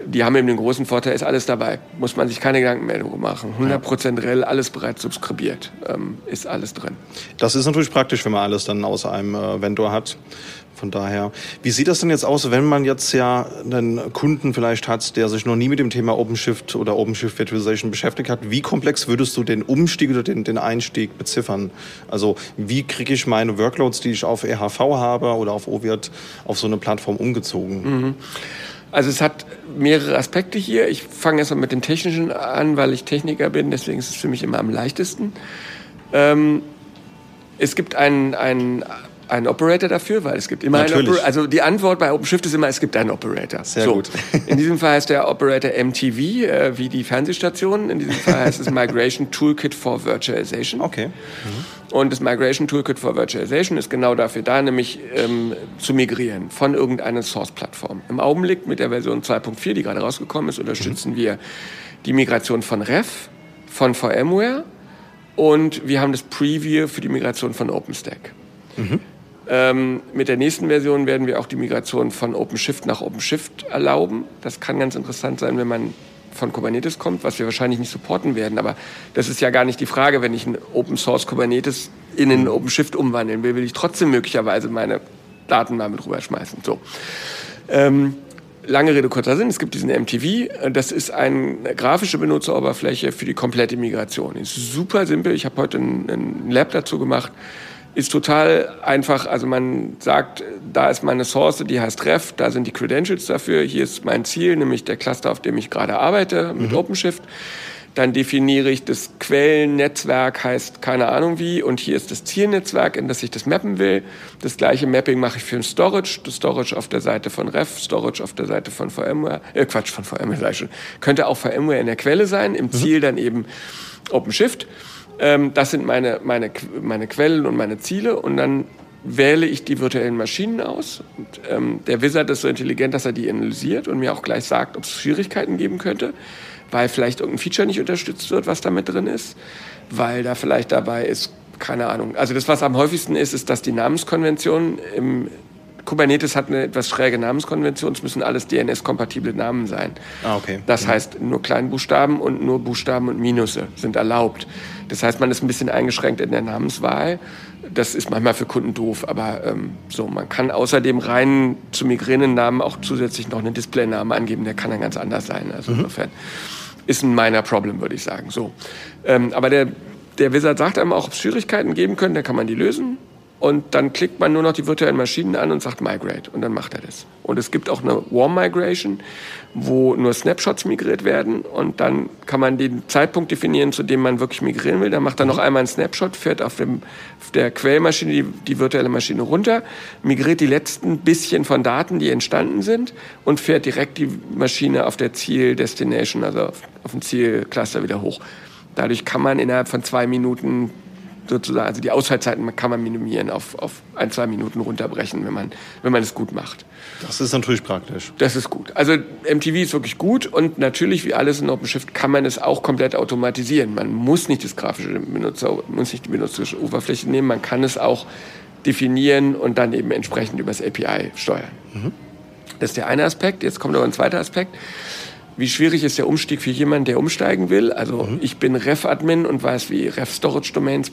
die haben eben den großen Vorteil, ist alles dabei. Muss man sich keine Gedanken mehr darüber machen. 100% REL, alles bereits subskribiert, ähm, ist alles drin. Das ist natürlich praktisch, wenn man alles dann aus einem äh, Vendor hat. Von daher, wie sieht das denn jetzt aus, wenn man jetzt ja einen Kunden vielleicht hat, der sich noch nie mit dem Thema OpenShift oder OpenShift Virtualization beschäftigt hat? Wie komplex würdest du den Umstieg oder den, den Einstieg beziffern? Also wie kriege ich meine Workloads, die ich auf EHV habe oder auf OVIRT, auf so eine Plattform umgezogen? Mhm. Also es hat mehrere Aspekte hier. Ich fange erstmal mit dem Technischen an, weil ich Techniker bin, deswegen ist es für mich immer am leichtesten. Ähm, es gibt einen, einen, einen Operator dafür, weil es gibt immer Natürlich. einen Operator. Also die Antwort bei OpenShift ist immer, es gibt einen Operator. Sehr so. gut. (laughs) In diesem Fall heißt der Operator MTV, äh, wie die Fernsehstation. In diesem Fall heißt es Migration Toolkit for Virtualization. Okay. Mhm. Und das Migration Toolkit for Virtualization ist genau dafür da, nämlich ähm, zu migrieren von irgendeiner Source-Plattform. Im Augenblick mit der Version 2.4, die gerade rausgekommen ist, unterstützen mhm. wir die Migration von Ref, von VMware und wir haben das Preview für die Migration von OpenStack. Mhm. Ähm, mit der nächsten Version werden wir auch die Migration von OpenShift nach OpenShift erlauben. Das kann ganz interessant sein, wenn man von Kubernetes kommt, was wir wahrscheinlich nicht supporten werden. Aber das ist ja gar nicht die Frage. Wenn ich ein Open Source Kubernetes in einen OpenShift umwandeln will, will ich trotzdem möglicherweise meine Daten mal mit rüberschmeißen. So. Ähm, lange Rede, kurzer Sinn. Es gibt diesen MTV. Das ist eine grafische Benutzeroberfläche für die komplette Migration. Ist super simpel. Ich habe heute ein, ein Lab dazu gemacht ist total einfach. Also man sagt, da ist meine Source, die heißt Ref, da sind die Credentials dafür. Hier ist mein Ziel, nämlich der Cluster, auf dem ich gerade arbeite mit mhm. OpenShift. Dann definiere ich das Quellennetzwerk, heißt keine Ahnung wie. Und hier ist das Zielnetzwerk, in das ich das mappen will. Das gleiche Mapping mache ich für ein Storage. Das Storage auf der Seite von Ref, Storage auf der Seite von VMware. Äh, Quatsch, von VMware ich schon. Könnte auch VMware in der Quelle sein. Im mhm. Ziel dann eben OpenShift. Ähm, das sind meine, meine, meine Quellen und meine Ziele und dann wähle ich die virtuellen Maschinen aus. Und, ähm, der Wizard ist so intelligent, dass er die analysiert und mir auch gleich sagt, ob es Schwierigkeiten geben könnte, weil vielleicht irgendein Feature nicht unterstützt wird, was da mit drin ist, weil da vielleicht dabei ist, keine Ahnung. Also das, was am häufigsten ist, ist, dass die Namenskonvention im Kubernetes hat eine etwas schräge Namenskonvention. Es müssen alles DNS-kompatible Namen sein. Ah, okay. Das ja. heißt, nur Kleinbuchstaben und nur Buchstaben und Minusse sind erlaubt. Das heißt, man ist ein bisschen eingeschränkt in der Namenswahl. Das ist manchmal für Kunden doof, aber ähm, so, man kann außerdem rein zu Migränennamen auch zusätzlich noch einen Displaynamen angeben, der kann dann ganz anders sein. Also mhm. insofern ist ein minor Problem, würde ich sagen. So. Ähm, aber der, der Wizard sagt einem auch, ob es Schwierigkeiten geben können, dann kann man die lösen. Und dann klickt man nur noch die virtuellen Maschinen an und sagt Migrate. Und dann macht er das. Und es gibt auch eine Warm Migration, wo nur Snapshots migriert werden. Und dann kann man den Zeitpunkt definieren, zu dem man wirklich migrieren will. Dann macht er noch einmal einen Snapshot, fährt auf, dem, auf der Quellmaschine die, die virtuelle Maschine runter, migriert die letzten bisschen von Daten, die entstanden sind, und fährt direkt die Maschine auf der Ziel-Destination, also auf, auf dem Zielcluster wieder hoch. Dadurch kann man innerhalb von zwei Minuten sozusagen, also die Ausfallzeiten kann man minimieren auf, auf ein, zwei Minuten runterbrechen, wenn man, wenn man es gut macht. Das ist natürlich praktisch. Das ist gut. Also MTV ist wirklich gut und natürlich, wie alles in OpenShift, kann man es auch komplett automatisieren. Man muss nicht das grafische Benutzer, muss nicht die benutzerische Oberfläche nehmen, man kann es auch definieren und dann eben entsprechend übers API steuern. Mhm. Das ist der eine Aspekt. Jetzt kommt noch ein zweiter Aspekt. Wie schwierig ist der Umstieg für jemanden, der umsteigen will? Also mhm. ich bin Ref-Admin und weiß, wie Ref-Storage-Domains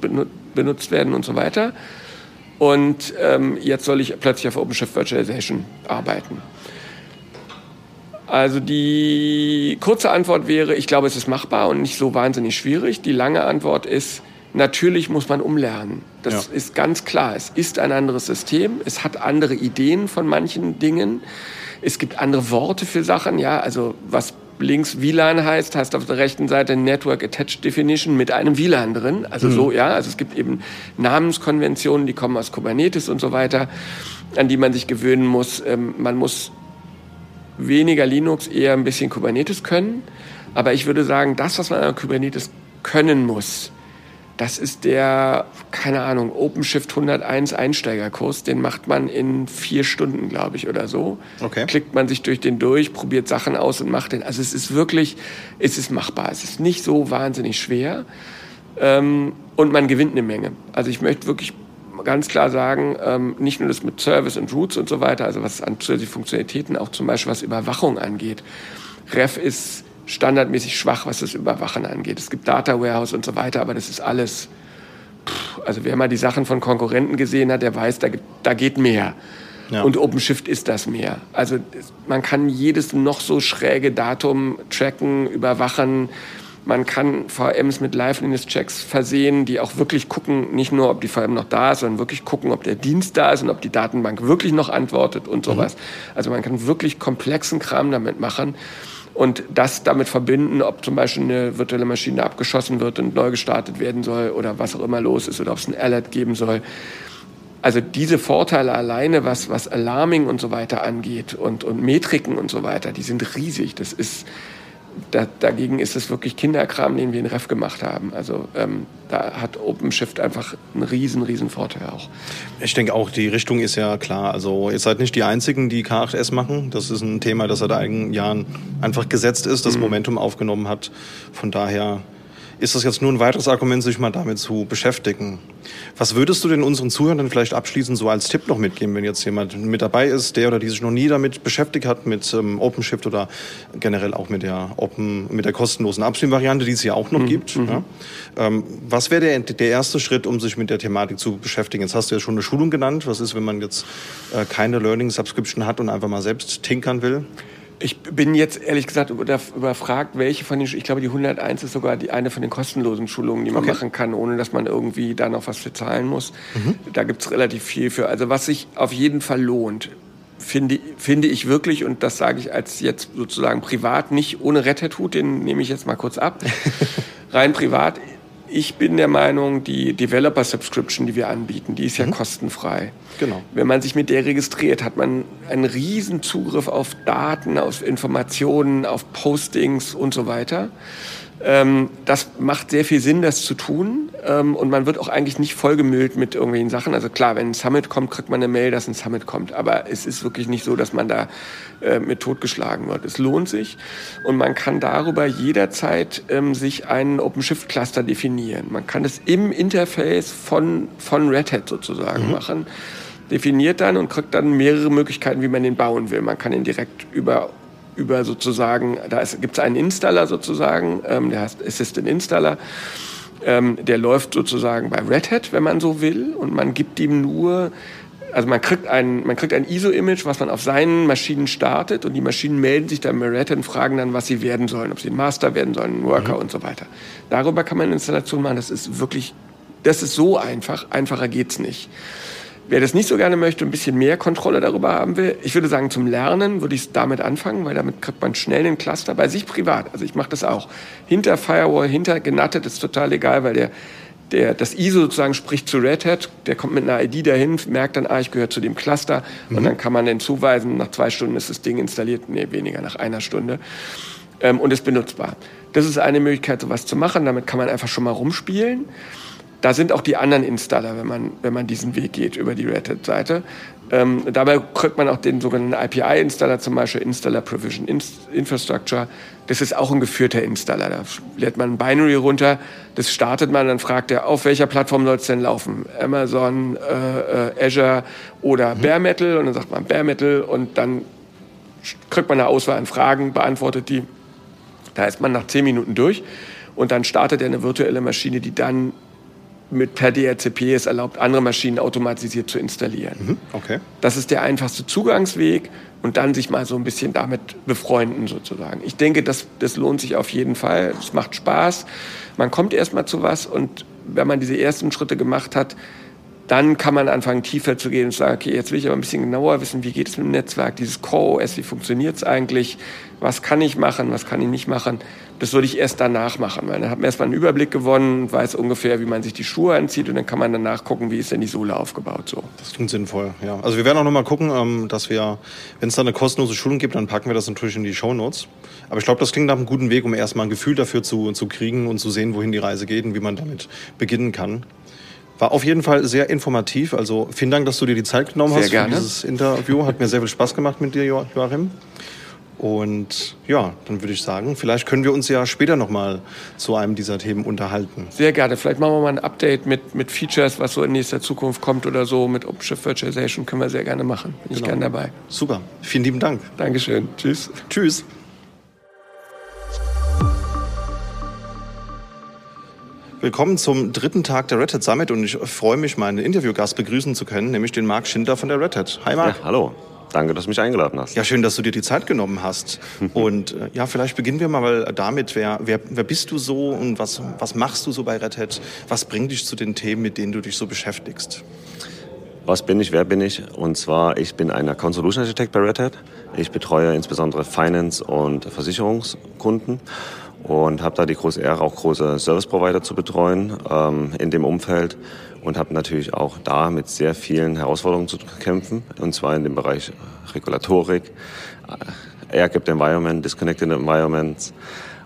benutzt werden und so weiter. Und ähm, jetzt soll ich plötzlich auf OpenShift Virtualization arbeiten. Also die kurze Antwort wäre, ich glaube, es ist machbar und nicht so wahnsinnig schwierig. Die lange Antwort ist, natürlich muss man umlernen. Das ja. ist ganz klar. Es ist ein anderes System. Es hat andere Ideen von manchen Dingen. Es gibt andere Worte für Sachen, ja, also was links WLAN heißt, heißt auf der rechten Seite Network Attached Definition mit einem WLAN drin. Also mhm. so, ja, also es gibt eben Namenskonventionen, die kommen aus Kubernetes und so weiter, an die man sich gewöhnen muss. Ähm, man muss weniger Linux, eher ein bisschen Kubernetes können. Aber ich würde sagen, das, was man an Kubernetes können muss, das ist der, keine Ahnung, OpenShift 101 Einsteigerkurs. Den macht man in vier Stunden, glaube ich, oder so. Okay. Klickt man sich durch den durch, probiert Sachen aus und macht den. Also es ist wirklich, es ist machbar. Es ist nicht so wahnsinnig schwer. Ähm, und man gewinnt eine Menge. Also ich möchte wirklich ganz klar sagen, ähm, nicht nur das mit Service und Routes und so weiter, also was an zusätzlichen Funktionalitäten, auch zum Beispiel was Überwachung angeht. Ref ist standardmäßig schwach, was das Überwachen angeht. Es gibt Data Warehouse und so weiter, aber das ist alles. Pff, also wer mal die Sachen von Konkurrenten gesehen hat, der weiß, da, da geht mehr. Ja. Und OpenShift ist das mehr. Also man kann jedes noch so schräge Datum tracken, überwachen. Man kann VMs mit Liveliness-Checks versehen, die auch wirklich gucken, nicht nur, ob die VM noch da ist, sondern wirklich gucken, ob der Dienst da ist und ob die Datenbank wirklich noch antwortet und sowas. Mhm. Also man kann wirklich komplexen Kram damit machen und das damit verbinden, ob zum Beispiel eine virtuelle Maschine abgeschossen wird und neu gestartet werden soll oder was auch immer los ist oder ob es ein Alert geben soll. Also diese Vorteile alleine, was, was Alarming und so weiter angeht und, und Metriken und so weiter, die sind riesig. Das ist, da, dagegen ist es wirklich Kinderkram, den wir in Ref gemacht haben. Also ähm, da hat OpenShift einfach einen riesen, riesen Vorteil auch. Ich denke auch, die Richtung ist ja klar. Also ihr seid nicht die Einzigen, die K8S machen. Das ist ein Thema, das seit einigen Jahren einfach gesetzt ist, das mhm. Momentum aufgenommen hat. Von daher ist das jetzt nur ein weiteres Argument, sich mal damit zu beschäftigen. Was würdest du denn unseren Zuhörern vielleicht abschließend so als Tipp noch mitgeben, wenn jetzt jemand mit dabei ist, der oder die sich noch nie damit beschäftigt hat, mit ähm, OpenShift oder generell auch mit der Open, mit der kostenlosen Upstream-Variante, die es ja auch noch mhm. gibt. Mhm. Ja? Ähm, was wäre der, der erste Schritt, um sich mit der Thematik zu beschäftigen? Jetzt hast du ja schon eine Schulung genannt. Was ist, wenn man jetzt äh, keine Learning Subscription hat und einfach mal selbst tinkern will? Ich bin jetzt ehrlich gesagt überfragt, welche von den, ich glaube, die 101 ist sogar die eine von den kostenlosen Schulungen, die man okay. machen kann, ohne dass man irgendwie da noch was für zahlen muss. Mhm. Da gibt es relativ viel für. Also was sich auf jeden Fall lohnt, finde, finde ich wirklich, und das sage ich als jetzt sozusagen privat, nicht ohne Red Hat Hut, den nehme ich jetzt mal kurz ab. (laughs) Rein privat ich bin der Meinung, die Developer Subscription, die wir anbieten, die ist ja mhm. kostenfrei. Genau. Wenn man sich mit der registriert, hat man einen riesen Zugriff auf Daten, auf Informationen, auf Postings und so weiter. Ähm, das macht sehr viel Sinn, das zu tun. Ähm, und man wird auch eigentlich nicht vollgemüllt mit irgendwelchen Sachen. Also klar, wenn ein Summit kommt, kriegt man eine Mail, dass ein Summit kommt. Aber es ist wirklich nicht so, dass man da äh, mit totgeschlagen wird. Es lohnt sich. Und man kann darüber jederzeit ähm, sich einen OpenShift-Cluster definieren. Man kann es im Interface von, von Red Hat sozusagen mhm. machen definiert dann und kriegt dann mehrere Möglichkeiten, wie man den bauen will. Man kann ihn direkt über über sozusagen, da gibt es einen Installer sozusagen, ähm, der heißt Assistant Installer. Ähm, der läuft sozusagen bei Red Hat, wenn man so will, und man gibt ihm nur, also man kriegt ein, man kriegt ein ISO-Image, was man auf seinen Maschinen startet, und die Maschinen melden sich dann bei Red Hat und fragen dann, was sie werden sollen, ob sie ein Master werden sollen, ein Worker mhm. und so weiter. Darüber kann man eine Installation machen. Das ist wirklich, das ist so einfach. Einfacher geht's nicht. Wer das nicht so gerne möchte, ein bisschen mehr Kontrolle darüber haben will, ich würde sagen, zum Lernen würde ich es damit anfangen, weil damit kriegt man schnell einen Cluster bei sich privat. Also ich mache das auch. Hinter Firewall, hinter genattet ist total egal, weil der, der, das ISO sozusagen spricht zu Red Hat, der kommt mit einer ID dahin, merkt dann, ah, ich gehöre zu dem Cluster mhm. und dann kann man den zuweisen, nach zwei Stunden ist das Ding installiert, nee, weniger, nach einer Stunde ähm, und ist benutzbar. Das ist eine Möglichkeit, sowas zu machen, damit kann man einfach schon mal rumspielen. Da sind auch die anderen Installer, wenn man, wenn man diesen Weg geht über die Red Hat-Seite. Ähm, dabei kriegt man auch den sogenannten IPI-Installer, zum Beispiel Installer Provision Infrastructure. Das ist auch ein geführter Installer. Da lädt man ein Binary runter, das startet man, dann fragt er, auf welcher Plattform soll es denn laufen? Amazon, äh, äh, Azure oder mhm. Bare Metal? Und dann sagt man Bare Metal und dann kriegt man eine Auswahl an Fragen, beantwortet die. Da ist man nach zehn Minuten durch und dann startet er eine virtuelle Maschine, die dann mit per DHCP es erlaubt, andere Maschinen automatisiert zu installieren. Mhm, okay. Das ist der einfachste Zugangsweg und dann sich mal so ein bisschen damit befreunden sozusagen. Ich denke, das, das lohnt sich auf jeden Fall. Es macht Spaß. Man kommt erst mal zu was und wenn man diese ersten Schritte gemacht hat, dann kann man anfangen, tiefer zu gehen und sagen, okay, jetzt will ich aber ein bisschen genauer wissen, wie geht es mit dem Netzwerk, dieses Core OS, wie funktioniert es eigentlich, was kann ich machen, was kann ich nicht machen. Das würde ich erst danach machen, weil dann hat man erstmal einen Überblick gewonnen und weiß ungefähr, wie man sich die Schuhe anzieht und dann kann man danach gucken, wie ist denn die Sohle aufgebaut. So. Das klingt sinnvoll, ja. Also wir werden auch nochmal gucken, ähm, dass wir, wenn es da eine kostenlose Schulung gibt, dann packen wir das natürlich in die Show Notes. Aber ich glaube, das klingt nach einem guten Weg, um erstmal ein Gefühl dafür zu, zu kriegen und zu sehen, wohin die Reise geht und wie man damit beginnen kann. War auf jeden Fall sehr informativ. Also vielen Dank, dass du dir die Zeit genommen sehr hast gerne. für dieses Interview. Hat mir sehr viel Spaß gemacht mit dir, Joachim. Und ja, dann würde ich sagen, vielleicht können wir uns ja später nochmal zu einem dieser Themen unterhalten. Sehr gerne. Vielleicht machen wir mal ein Update mit, mit Features, was so in nächster Zukunft kommt oder so. Mit OpenShift Virtualization können wir sehr gerne machen. Bin genau. ich gerne dabei. Super. Vielen lieben Dank. Dankeschön. Tschüss. Tschüss. Willkommen zum dritten Tag der Red Hat Summit und ich freue mich, meinen Interviewgast begrüßen zu können, nämlich den Marc Schindler von der Red Hat. Hi Marc. Ja, hallo. Danke, dass du mich eingeladen hast. Ja, schön, dass du dir die Zeit genommen hast. (laughs) Und äh, ja, vielleicht beginnen wir mal damit. Wer, wer, wer bist du so und was, was machst du so bei Red Hat? Was bringt dich zu den Themen, mit denen du dich so beschäftigst? Was bin ich, wer bin ich? Und zwar, ich bin ein Account Solution Architect bei Red Hat. Ich betreue insbesondere Finance- und Versicherungskunden und habe da die große Ehre, auch große Service Provider zu betreuen ähm, in dem Umfeld und habe natürlich auch da mit sehr vielen Herausforderungen zu kämpfen, und zwar in dem Bereich Regulatorik, äh, Air-Gapped Environment, Disconnected Environments.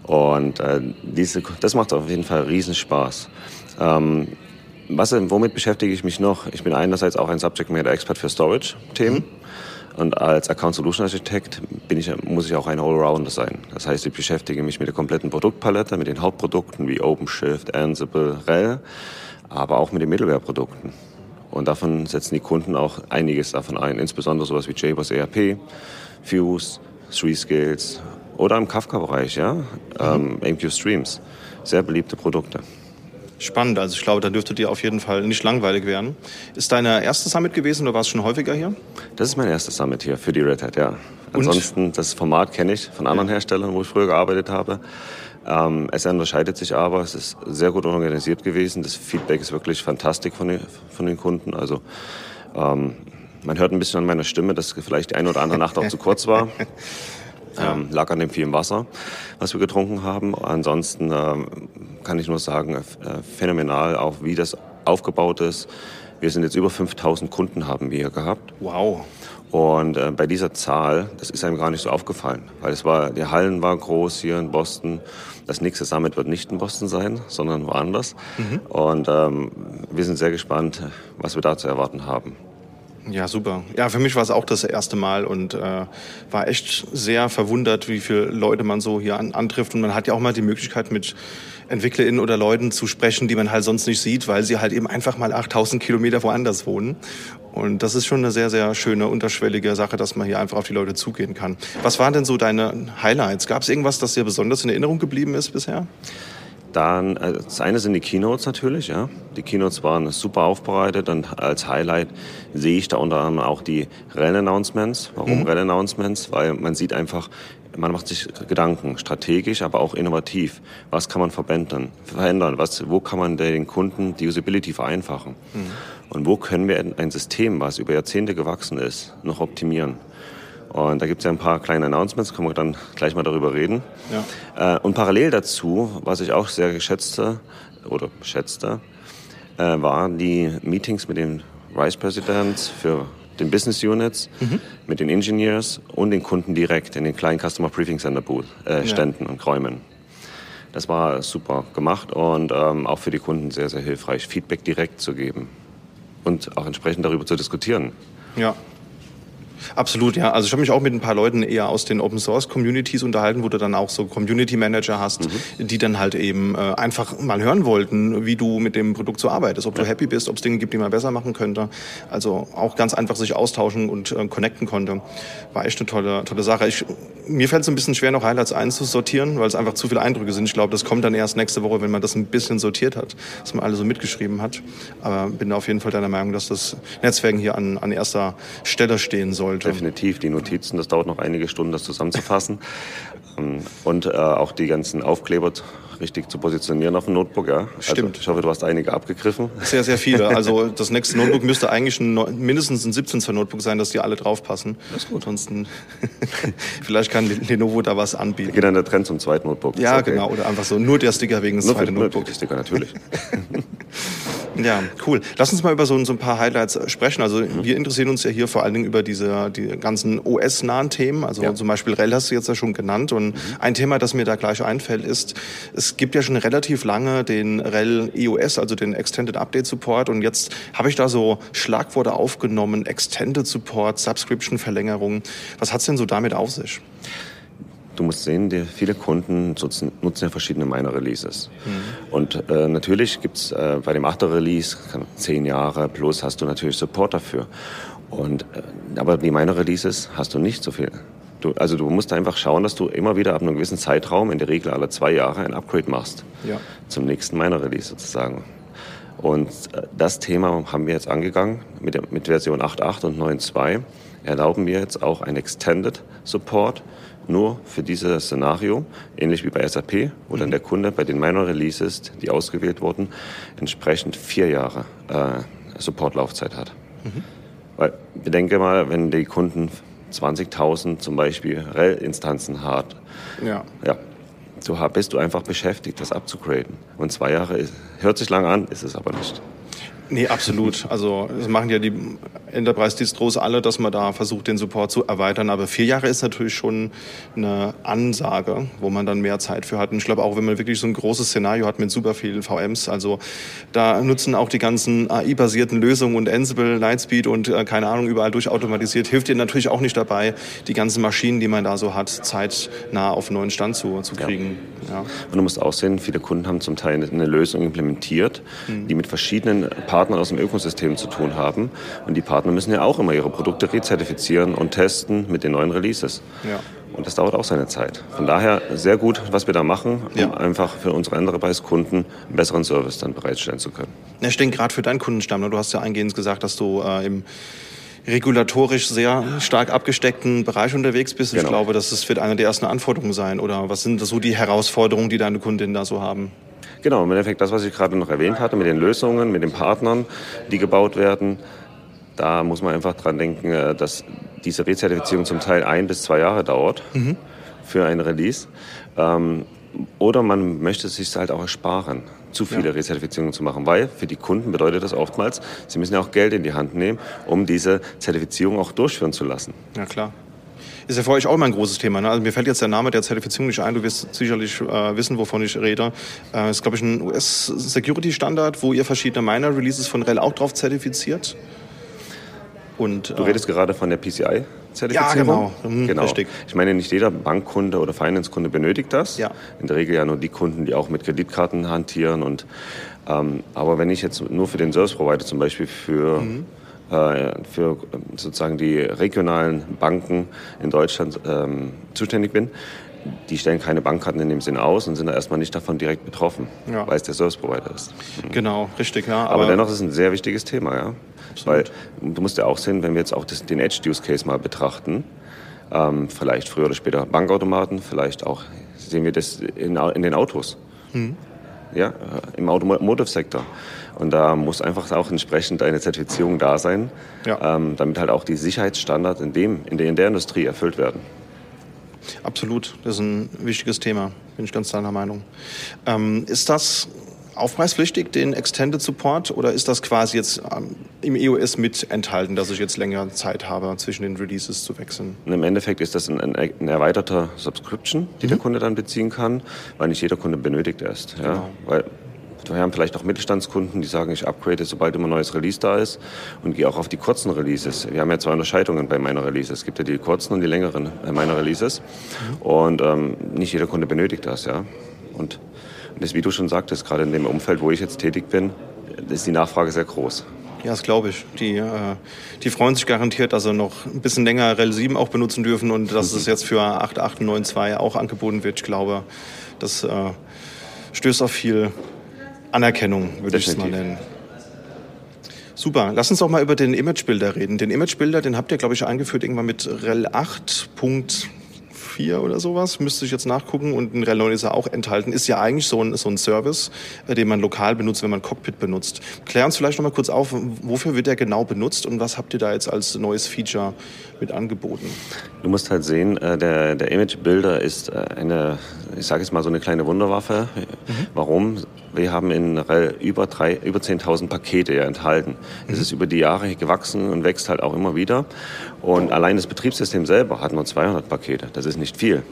Und äh, diese, das macht auf jeden Fall riesen Spaß. Ähm, was, womit beschäftige ich mich noch? Ich bin einerseits auch ein Subject Matter Expert für Storage-Themen. Mhm. Und als Account Solution Architect bin ich, muss ich auch ein Allrounder sein. Das heißt, ich beschäftige mich mit der kompletten Produktpalette, mit den Hauptprodukten wie OpenShift, Ansible, RHEL aber auch mit den Middleware-Produkten. Und davon setzen die Kunden auch einiges davon ein, insbesondere sowas wie JBoss ERP, Fuse, Three Scales oder im Kafka-Bereich, ja, mhm. ähm, MQ Streams. Sehr beliebte Produkte. Spannend, also ich glaube, da dürfte dir auf jeden Fall nicht langweilig werden. Ist deine erste Summit gewesen oder warst du schon häufiger hier? Das ist mein erstes Summit hier für die Red Hat, ja. Ansonsten, Und? das Format kenne ich von anderen ja. Herstellern, wo ich früher gearbeitet habe. Ähm, es unterscheidet sich aber, es ist sehr gut organisiert gewesen. Das Feedback ist wirklich fantastisch von den, von den Kunden. Also ähm, man hört ein bisschen an meiner Stimme, dass vielleicht die eine oder andere Nacht auch zu kurz war. (laughs) Ähm, lag an dem vielen Wasser, was wir getrunken haben. Ansonsten ähm, kann ich nur sagen, äh, phänomenal auch, wie das aufgebaut ist. Wir sind jetzt über 5000 Kunden haben wir hier gehabt. Wow. Und äh, bei dieser Zahl, das ist einem gar nicht so aufgefallen, weil es war, die Hallen waren groß hier in Boston. Das nächste Summit wird nicht in Boston sein, sondern woanders. Mhm. Und ähm, wir sind sehr gespannt, was wir da zu erwarten haben. Ja, super. Ja, für mich war es auch das erste Mal und äh, war echt sehr verwundert, wie viele Leute man so hier an, antrifft. Und man hat ja auch mal die Möglichkeit, mit EntwicklerInnen oder Leuten zu sprechen, die man halt sonst nicht sieht, weil sie halt eben einfach mal 8000 Kilometer woanders wohnen. Und das ist schon eine sehr, sehr schöne, unterschwellige Sache, dass man hier einfach auf die Leute zugehen kann. Was waren denn so deine Highlights? Gab es irgendwas, das dir besonders in Erinnerung geblieben ist bisher? Dann, äh, das eine sind die Keynotes natürlich, ja. Die Keynotes waren super aufbereitet und als Highlight sehe ich da unter anderem auch die Rennannouncements. Warum mhm. Rennannouncements? Weil man sieht einfach, man macht sich Gedanken, strategisch, aber auch innovativ. Was kann man verändern? verändern? Was, wo kann man den Kunden die Usability vereinfachen? Mhm. Und wo können wir ein System, was über Jahrzehnte gewachsen ist, noch optimieren? Und da gibt es ja ein paar kleine Announcements, können wir dann gleich mal darüber reden. Ja. Äh, und parallel dazu, was ich auch sehr geschätzte oder schätzte, äh, waren die Meetings mit den Vice Presidents für den Business Units, mhm. mit den Engineers und den Kunden direkt in den kleinen Customer Briefing Center Booth, äh, Ständen ja. und Räumen. Das war super gemacht und ähm, auch für die Kunden sehr, sehr hilfreich, Feedback direkt zu geben und auch entsprechend darüber zu diskutieren. Ja, Absolut, ja. Also ich habe mich auch mit ein paar Leuten eher aus den Open Source Communities unterhalten, wo du dann auch so Community Manager hast, mhm. die dann halt eben äh, einfach mal hören wollten, wie du mit dem Produkt so arbeitest, ob ja. du happy bist, ob es Dinge gibt, die man besser machen könnte. Also auch ganz einfach sich austauschen und äh, connecten konnte. War echt eine tolle, tolle Sache. Ich, mir fällt es ein bisschen schwer, noch Highlights einzusortieren, weil es einfach zu viele Eindrücke sind. Ich glaube, das kommt dann erst nächste Woche, wenn man das ein bisschen sortiert hat, dass man alle so mitgeschrieben hat. Aber bin auf jeden Fall deiner Meinung, dass das Netzwerken hier an, an erster Stelle stehen soll sollte. Definitiv. Die Notizen, das dauert noch einige Stunden, das zusammenzufassen. (laughs) Ähm, und äh, auch die ganzen Aufkleber richtig zu positionieren auf dem Notebook. Ja? Also Stimmt. ich hoffe, du hast einige abgegriffen. Sehr, sehr viele. (laughs) Also das nächste Notebook müsste eigentlich ein, mindestens ein 17 Zoll Notebook sein, dass die alle draufpassen. Das ist gut. Ansonsten (laughs) vielleicht kann Lenovo da was anbieten. Geht dann der Trend zum zweiten Notebook. Ja, okay. genau. Oder einfach so nur der Sticker wegen des zweiten Notebook. Nur der Sticker, natürlich. (laughs) Ja, cool. Lass uns mal über so, so ein paar Highlights sprechen. Also mhm. wir interessieren uns ja hier vor allen Dingen über diese die ganzen OS-nahen Themen. Also ja. zum Beispiel RHEL hast du jetzt ja schon genannt. Und mhm. ein Thema, das mir da gleich einfällt, ist, es gibt ja schon relativ lange den RHEL EOS, also den Extended Update Support. Und jetzt habe ich da so Schlagworte aufgenommen, Extended Support, Subscription-Verlängerung. Was hat's denn so damit auf sich? Du musst sehen, die, viele Kunden nutzen, nutzen ja verschiedene Minor-Releases. Mhm. Und äh, natürlich gibt's äh, bei dem 8er Release, zehn Jahre plus, hast du natürlich Support dafür. Und, äh, aber die Minor-Releases hast du nicht so viel. Du, also du musst einfach schauen, dass du immer wieder ab einem gewissen Zeitraum, in der Regel alle zwei Jahre, ein Upgrade machst. Ja. Zum nächsten Minor-Release sozusagen. Und äh, das Thema haben wir jetzt angegangen mit, der, mit Version 8.8 und 9.2. Erlauben wir jetzt auch ein Extended Support nur für dieses Szenario, ähnlich wie bei SAP, wo dann mhm. der Kunde bei den Minor Releases, die ausgewählt wurden, entsprechend vier Jahre äh, Supportlaufzeit hat. Mhm. Weil bedenke mal, wenn die Kunden 20.000 zum Beispiel RHEL-Instanzen hat, ja. ja, so bist du einfach beschäftigt, das abzugraden. Und zwei Jahre ist, hört sich lang an, ist es aber nicht. Nee, absolut. Also das machen ja die Enterprise-Distros alle, dass man da versucht, den Support zu erweitern. Aber vier Jahre ist natürlich schon eine Ansage, wo man dann mehr Zeit für hat. Und ich glaube auch, wenn man wirklich so ein großes Szenario hat mit super vielen VMs, also da nutzen auch die ganzen AI-basierten Lösungen und Ansible, Lightspeed und äh, keine Ahnung, überall durchautomatisiert, hilft dir natürlich auch nicht dabei, die ganzen Maschinen, die man da so hat, zeitnah auf einen neuen Stand zu, zu kriegen. Ja. ja. Und du musst auch sehen, viele Kunden haben zum Teil eine Lösung implementiert, mhm. die mit verschiedenen Partnern aus dem Ökosystem zu tun haben. Und die Partner müssen ja auch immer ihre Produkte rezertifizieren und testen mit den neuen Releases. Ja. Und das dauert auch seine Zeit. Von daher sehr gut, was wir da machen, um ja. einfach für unsere Enterprise-Kunden einen besseren Service dann bereitstellen zu können. Ja, ich denke gerade für deinen Kundenstamm, ne, du hast ja eingehend gesagt, dass du äh, im regulatorisch sehr stark abgesteckten Bereich unterwegs bist. Genau. Ich glaube, das wird eine der ersten Anforderungen sein. Oder was sind so die Herausforderungen, die deine Kundinnen da so haben? Genau, im Endeffekt das, was ich gerade noch erwähnt hatte, mit den Lösungen, mit den Partnern, die gebaut werden. Da muss man einfach dran denken, äh, dass diese Rezertifizierung zum Teil ein bis zwei Jahre dauert mhm. für ein Release. Ähm, oder man möchte es sich halt auch ersparen, zu viele ja. Rezertifizierungen zu machen, weil für die Kunden bedeutet das oftmals, sie müssen ja auch Geld in die Hand nehmen, um diese Zertifizierung auch durchführen zu lassen. Ja, klar. Ist ja für euch auch immer ein großes Thema. Ne? Also mir fällt jetzt der Name der Zertifizierung nicht ein. Du wirst sicherlich äh, wissen, wovon ich rede. Äh, ist, glaube ich, ein US-Security-Standard, wo ihr verschiedene Miner-Releases von RHEL auch drauf zertifiziert. Und, du redest äh, gerade von der PCI? Ja, genau. Mhm, genau. Richtig. Ich meine, nicht jeder Bankkunde oder Finance-Kunde benötigt das. Ja. In der Regel ja nur die Kunden, die auch mit Kreditkarten hantieren. Und, ähm, aber wenn ich jetzt nur für den Service Provider zum Beispiel für mhm äh, für sozusagen die regionalen Banken in Deutschland ähm, zuständig bin, die stellen keine Bankkarten in dem Sinne aus und sind da erstmal nicht davon direkt betroffen, ja. weil es der Service Provider ist. Mhm. Genau, richtig, ja. Aber, aber, dennoch ist es ein sehr wichtiges Thema, ja. Absolut. Weil du musst ja auch sehen, wenn wir jetzt auch das, den Edge-Use-Case mal betrachten, ähm, vielleicht früher oder später Bankautomaten, vielleicht auch sehen wir das in, in den Autos. Mhm. Ja, äh, im Automotive-Sektor. Und da muss einfach auch entsprechend eine Zertifizierung da sein, ja. ähm, damit halt auch die Sicherheitsstandards in, dem, in, der, in der Industrie erfüllt werden. Absolut, das ist ein wichtiges Thema, bin ich ganz deiner Meinung. Ähm, ist das aufpreispflichtig, den Extended Support, oder ist das quasi jetzt ähm, im EOS mit enthalten, dass ich jetzt länger Zeit habe, zwischen den Releases zu wechseln? Und Im Endeffekt ist das ein, ein, ein erweiterter Subscription, die mhm. der Kunde dann beziehen kann, weil nicht jeder Kunde benötigt ist. Ja? Genau. Weil wir haben vielleicht auch Mittelstandskunden, die sagen, ich upgrade, sobald immer ein neues Release da ist und gehe auch auf die kurzen Releases. Wir haben ja zwei Unterscheidungen bei meiner Releases. Es gibt ja die kurzen und die längeren meiner Releases. Und ähm, nicht jeder Kunde benötigt das, ja. Und das, wie du schon sagtest, gerade in dem Umfeld, wo ich jetzt tätig bin, ist die Nachfrage sehr groß. Ja, das glaube ich. Die, äh, die freuen sich garantiert, dass sie noch ein bisschen länger REL 7 auch benutzen dürfen und dass mhm. es jetzt für 8.892 auch angeboten wird. Ich glaube, das äh, stößt auf viel Anerkennung, würde ich es mal nennen. Super. Lass uns auch mal über den Imagebilder reden. Den Imagebilder, den habt ihr, glaube ich, eingeführt irgendwann mit REL 8.4 4 oder sowas, müsste ich jetzt nachgucken. Und in RHEL 9 ist er auch enthalten. Ist ja eigentlich so ein, so ein Service, äh, den man lokal benutzt, wenn man Cockpit benutzt. Klär uns vielleicht noch mal kurz auf, wofür wird der genau benutzt und was habt ihr da jetzt als neues Feature mit angeboten? Du musst halt sehen, äh, der, der Image Builder ist äh, eine, ich sage jetzt mal so eine kleine Wunderwaffe. Mhm. Warum? Wir haben in über, drei, über 10.000 Pakete ja enthalten. Es mhm. ist über die Jahre gewachsen und wächst halt auch immer wieder. Und allein das Betriebssystem selber hat nur 200 Pakete. Das ist nicht viel.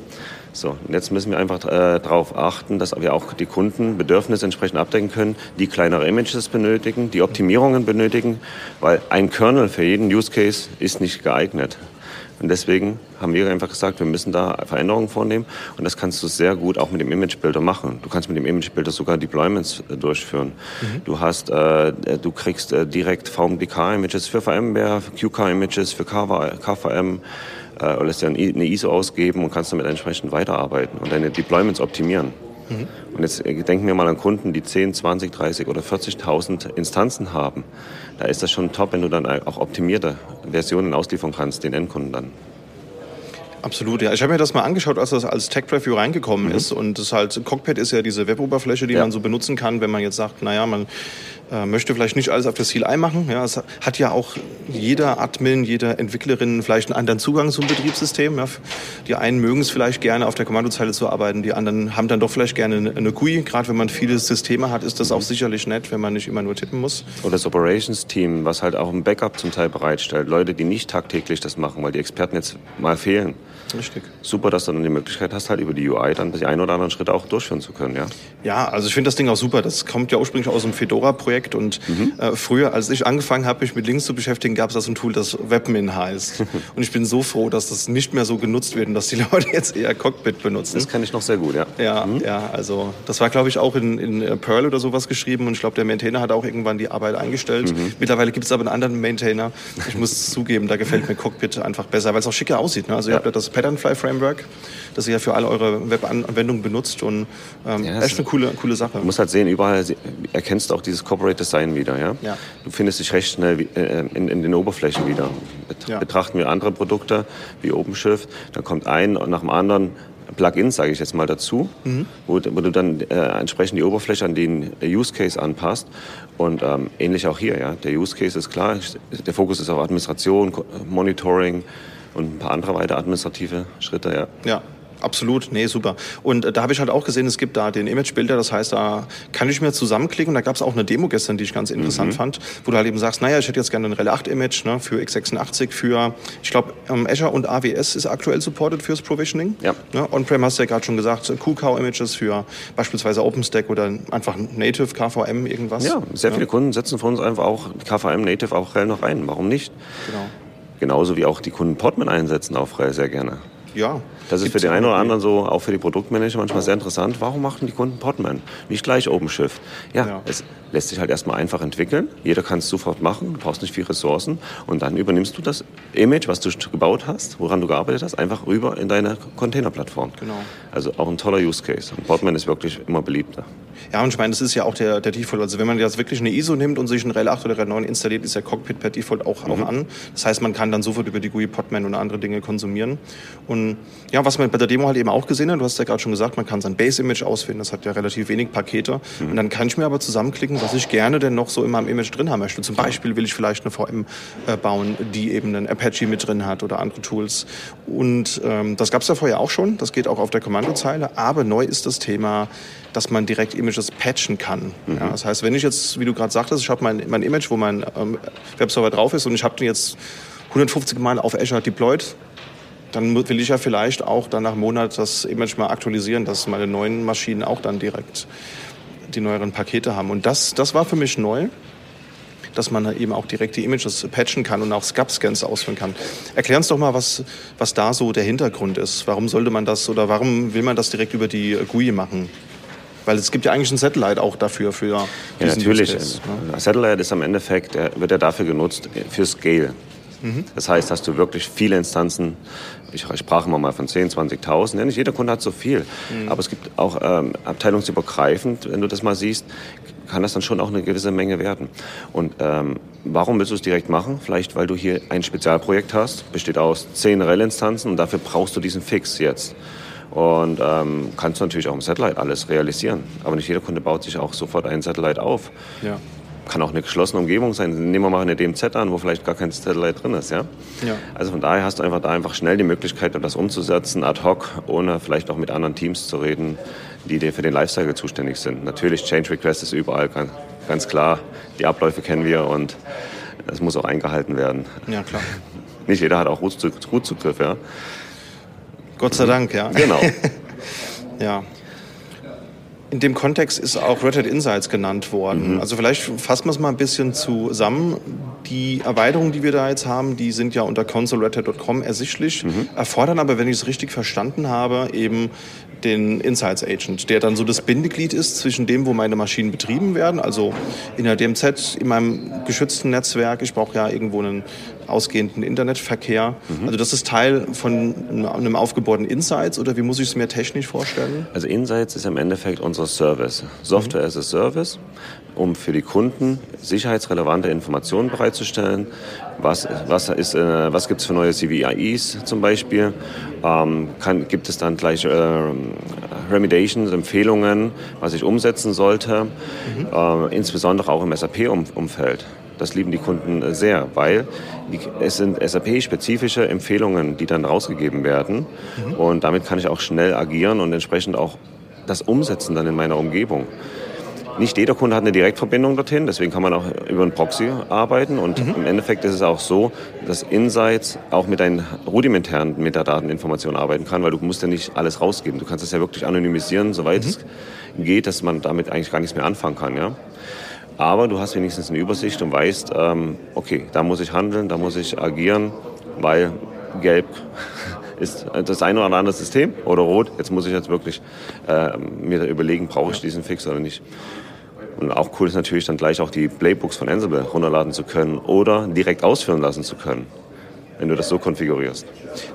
So, jetzt müssen wir einfach äh, darauf achten, dass wir auch die Kundenbedürfnisse entsprechend abdecken können, die kleinere Images benötigen, die Optimierungen benötigen, weil ein Kernel für jeden Use Case ist nicht geeignet. Und deswegen haben wir einfach gesagt, wir müssen da Veränderungen vornehmen. Und das kannst du sehr gut auch mit dem Imagebilder machen. Du kannst mit dem Imagebilder sogar Deployments äh, durchführen. Mhm. Du hast, äh, du kriegst äh, direkt VMDK-Images für VMware, QK-Images für KVM äh, oder lässt dir eine ISO ausgeben und kannst damit entsprechend weiterarbeiten und deine Deployments optimieren. Mhm. Und jetzt äh, denken wir mal an Kunden, die 10, 20, 30 oder 40.000 Instanzen haben. Da ist das schon top, wenn du dann auch optimierte Versionen ausliefern kannst, den Endkunden dann. Absolut, ja. Ich habe mir das mal angeschaut, als das als Tech Preview reingekommen mhm. ist. Und das halt, Cockpit ist ja diese Weboberfläche, die ja. man so benutzen kann, wenn man jetzt sagt, naja, man äh, möchte vielleicht nicht alles auf das CLI machen. Ja, es hat ja auch jeder Admin, jede Entwicklerin vielleicht einen anderen Zugang zum Betriebssystem. Ja. Die einen mögen es vielleicht gerne, auf der Kommandozeile zu arbeiten, die anderen haben dann doch vielleicht gerne eine GUI. Gerade wenn man viele Systeme hat, ist das auch sicherlich nett, wenn man nicht immer nur tippen muss. Oder das Operations-Team, was halt auch ein Backup zum Teil bereitstellt. Leute, die nicht tagtäglich das machen, weil die Experten jetzt mal fehlen. Richtig. Super, dass du dann die Möglichkeit hast, halt über die UI dann die ein oder anderen Schritte auch durchführen zu können, ja? Ja, also ich finde das Ding auch super. Das kommt ja ursprünglich aus dem Fedora-Projekt und mhm. äh, früher, als ich angefangen habe, mich mit Links zu beschäftigen, gab es da so ein Tool, das Webmin heißt. (laughs) und ich bin so froh, dass das nicht mehr so genutzt wird und dass die (laughs) Leute jetzt eher Cockpit benutzen. Das kann ich noch sehr gut, ja. Ja, mhm. ja, also das war, glaube ich, auch in, in äh, Perl oder sowas geschrieben und ich glaube, der Maintainer hat auch irgendwann die Arbeit eingestellt. Mhm. Mittlerweile gibt es aber einen anderen Maintainer. Ich muss (laughs) zugeben, da gefällt mir Cockpit einfach besser, weil es auch schicker aussieht. Ne? Also ihr habt ja das Patternfly Framework das ihr ja für all eure Webanwendungen benutzt und ähm, ja, echt eine coole, coole Sache. Du musst halt sehen, überall erkennst du auch dieses Corporate Design wieder. Ja? ja. Du findest dich recht schnell äh, in, in den Oberflächen wieder. Bet betrachten wir andere Produkte wie OpenShift, dann kommt ein nach dem anderen Plugins, sage ich jetzt mal dazu, mhm. wo, wo, du dann äh, entsprechend die Oberfläche an den Use Case anpasst. Und ähm, ähnlich auch hier, ja. Der Use Case ist klar, der Fokus ist auf Administration, Monitoring, und ein paar andere weitere administrative Schritte, ja. Ja, absolut. Nee, super. Und äh, da habe ich halt auch gesehen, es gibt da den Image-Builder, das heißt, da kann ich mir zusammenklicken. Da gab es auch eine Demo gestern, die ich ganz interessant mhm. fand, wo du halt eben sagst, naja, ich hätte jetzt gerne ein RHEL 8-Image ne, für x86, für, ich glaube, ähm, Azure und AWS ist aktuell supported fürs Provisioning. Ja. Ne, On-Prem hast du ja gerade schon gesagt, QCOW-Images für beispielsweise OpenStack oder einfach Native KVM irgendwas. Ja, sehr viele Kunden setzen von uns einfach auch KVM Native auch RHEL noch ein. Warum nicht? Genau. Genauso wie auch die Kunden Portman einsetzen auf RHEL sehr gerne. Ja. Das ist für den einen oder anderen so, auch für die Produktmanager manchmal sehr interessant. Warum machen die Kunden Podman? Nicht gleich OpenShift. Ja, ja, es lässt sich halt erstmal einfach entwickeln. Jeder kann es sofort machen. Du brauchst nicht viel Ressourcen. Und dann übernimmst du das Image, was du gebaut hast, woran du gearbeitet hast, einfach rüber in deine Containerplattform. Genau. Also auch ein toller Use Case. Und Podman ist wirklich immer beliebter. Ja, und ich meine, das ist ja auch der, der Default. Also wenn man jetzt wirklich eine ISO nimmt und sich ein RHEL 8 oder RHEL 9 installiert, ist der Cockpit per Default auch, mhm. auch an. Das heißt, man kann dann sofort über die GUI Podman und andere Dinge konsumieren. Und ja, was man bei der Demo halt eben auch gesehen hat, du hast ja gerade schon gesagt, man kann sein Base-Image auswählen, das hat ja relativ wenig Pakete. Mhm. Und dann kann ich mir aber zusammenklicken, was ich gerne denn noch so in meinem Image drin haben möchte. Zum Beispiel will ich vielleicht eine VM äh, bauen, die eben einen Apache mit drin hat oder andere Tools. Und ähm, das gab es ja vorher auch schon, das geht auch auf der Kommandozeile, aber neu ist das Thema, dass man direkt Images patchen kann. Mhm. Ja, das heißt, wenn ich jetzt, wie du gerade sagtest, ich habe mein, mein Image, wo mein ähm, Webserver drauf ist und ich habe den jetzt 150 Mal auf Azure deployed, dann will ich ja vielleicht auch dann nach einem Monat das Image mal aktualisieren, dass meine neuen Maschinen auch dann direkt die neueren Pakete haben. Und das, das war für mich neu, dass man eben auch direkt die Images patchen kann und auch SCAP-Scans ausführen kann. Erklär uns doch mal, was, was da so der Hintergrund ist. Warum sollte man das oder warum will man das direkt über die GUI machen? Weil es gibt ja eigentlich ein Satellite auch dafür. Für ja, natürlich. Ne? Satellite ist am Endeffekt, wird ja dafür genutzt, für Scale. Mhm. Das heißt, hast du wirklich viele Instanzen, ich sprach immer mal von 10, 20.000, ja, nicht jeder Kunde hat so viel, mhm. aber es gibt auch ähm, abteilungsübergreifend, wenn du das mal siehst, kann das dann schon auch eine gewisse Menge werden. Und ähm, warum willst du es direkt machen? Vielleicht, weil du hier ein Spezialprojekt hast, besteht aus 10 REL-Instanzen und dafür brauchst du diesen Fix jetzt. Und ähm, kannst du natürlich auch im Satellite alles realisieren. Aber nicht jeder Kunde baut sich auch sofort einen Satellite auf. Ja. Kann auch eine geschlossene Umgebung sein. Nehmen wir mal eine DMZ an, wo vielleicht gar kein Satellite drin ist. Ja? ja? Also von daher hast du einfach da einfach schnell die Möglichkeit, das umzusetzen, ad hoc, ohne vielleicht auch mit anderen Teams zu reden, die für den Lifecycle zuständig sind. Natürlich, Change Request ist überall ganz, ganz klar. Die Abläufe kennen wir und es muss auch eingehalten werden. Ja, klar. Nicht jeder hat auch Root-Zugriff, ja. Gott sei Dank, ja. Genau. (laughs) ja. In dem Kontext ist auch Red Hat Insights genannt worden. Mhm. Also vielleicht fassen wir es mal ein bisschen zusammen. Die Erweiterungen, die wir da jetzt haben, die sind ja unter consoleredhat.com ersichtlich, mhm. erfordern aber, wenn ich es richtig verstanden habe, eben den Insights Agent, der dann so das Bindeglied ist zwischen dem, wo meine Maschinen betrieben werden, also in der DMZ, in meinem geschützten Netzwerk. Ich brauche ja irgendwo einen ausgehenden Internetverkehr. Mhm. Also das ist Teil von einem aufgebauten Insights oder wie muss ich es mir technisch vorstellen? Also Insights ist im Endeffekt unser Service, Software mhm. as a Service, um für die Kunden sicherheitsrelevante Informationen bereitzustellen. Was, was, ist, äh, was gibt es für neue CVIs zum Beispiel? Ähm, kann, gibt es dann gleich äh, Remediations, Empfehlungen, was ich umsetzen sollte, mhm. äh, insbesondere auch im SAP-Umfeld. Das lieben die Kunden sehr, weil die, es sind SAP-spezifische Empfehlungen, die dann rausgegeben werden. Mhm. Und damit kann ich auch schnell agieren und entsprechend auch das umsetzen dann in meiner Umgebung. Nicht jeder Kunde hat eine Direktverbindung dorthin, deswegen kann man auch über einen Proxy arbeiten. Und mhm. im Endeffekt ist es auch so, dass Insights auch mit deinen rudimentären Metadateninformationen arbeiten kann, weil du musst ja nicht alles rausgeben. Du kannst es ja wirklich anonymisieren, soweit mhm. es geht, dass man damit eigentlich gar nichts mehr anfangen kann. Ja? Aber du hast wenigstens eine Übersicht und weißt, ähm, okay, da muss ich handeln, da muss ich agieren, weil gelb (laughs) ist das ein oder andere System oder rot. Jetzt muss ich jetzt wirklich äh, mir überlegen, brauche ich diesen Fix oder nicht. Und auch cool ist natürlich dann gleich auch die Playbooks von Ansible runterladen zu können oder direkt ausführen lassen zu können wenn du das so konfigurierst.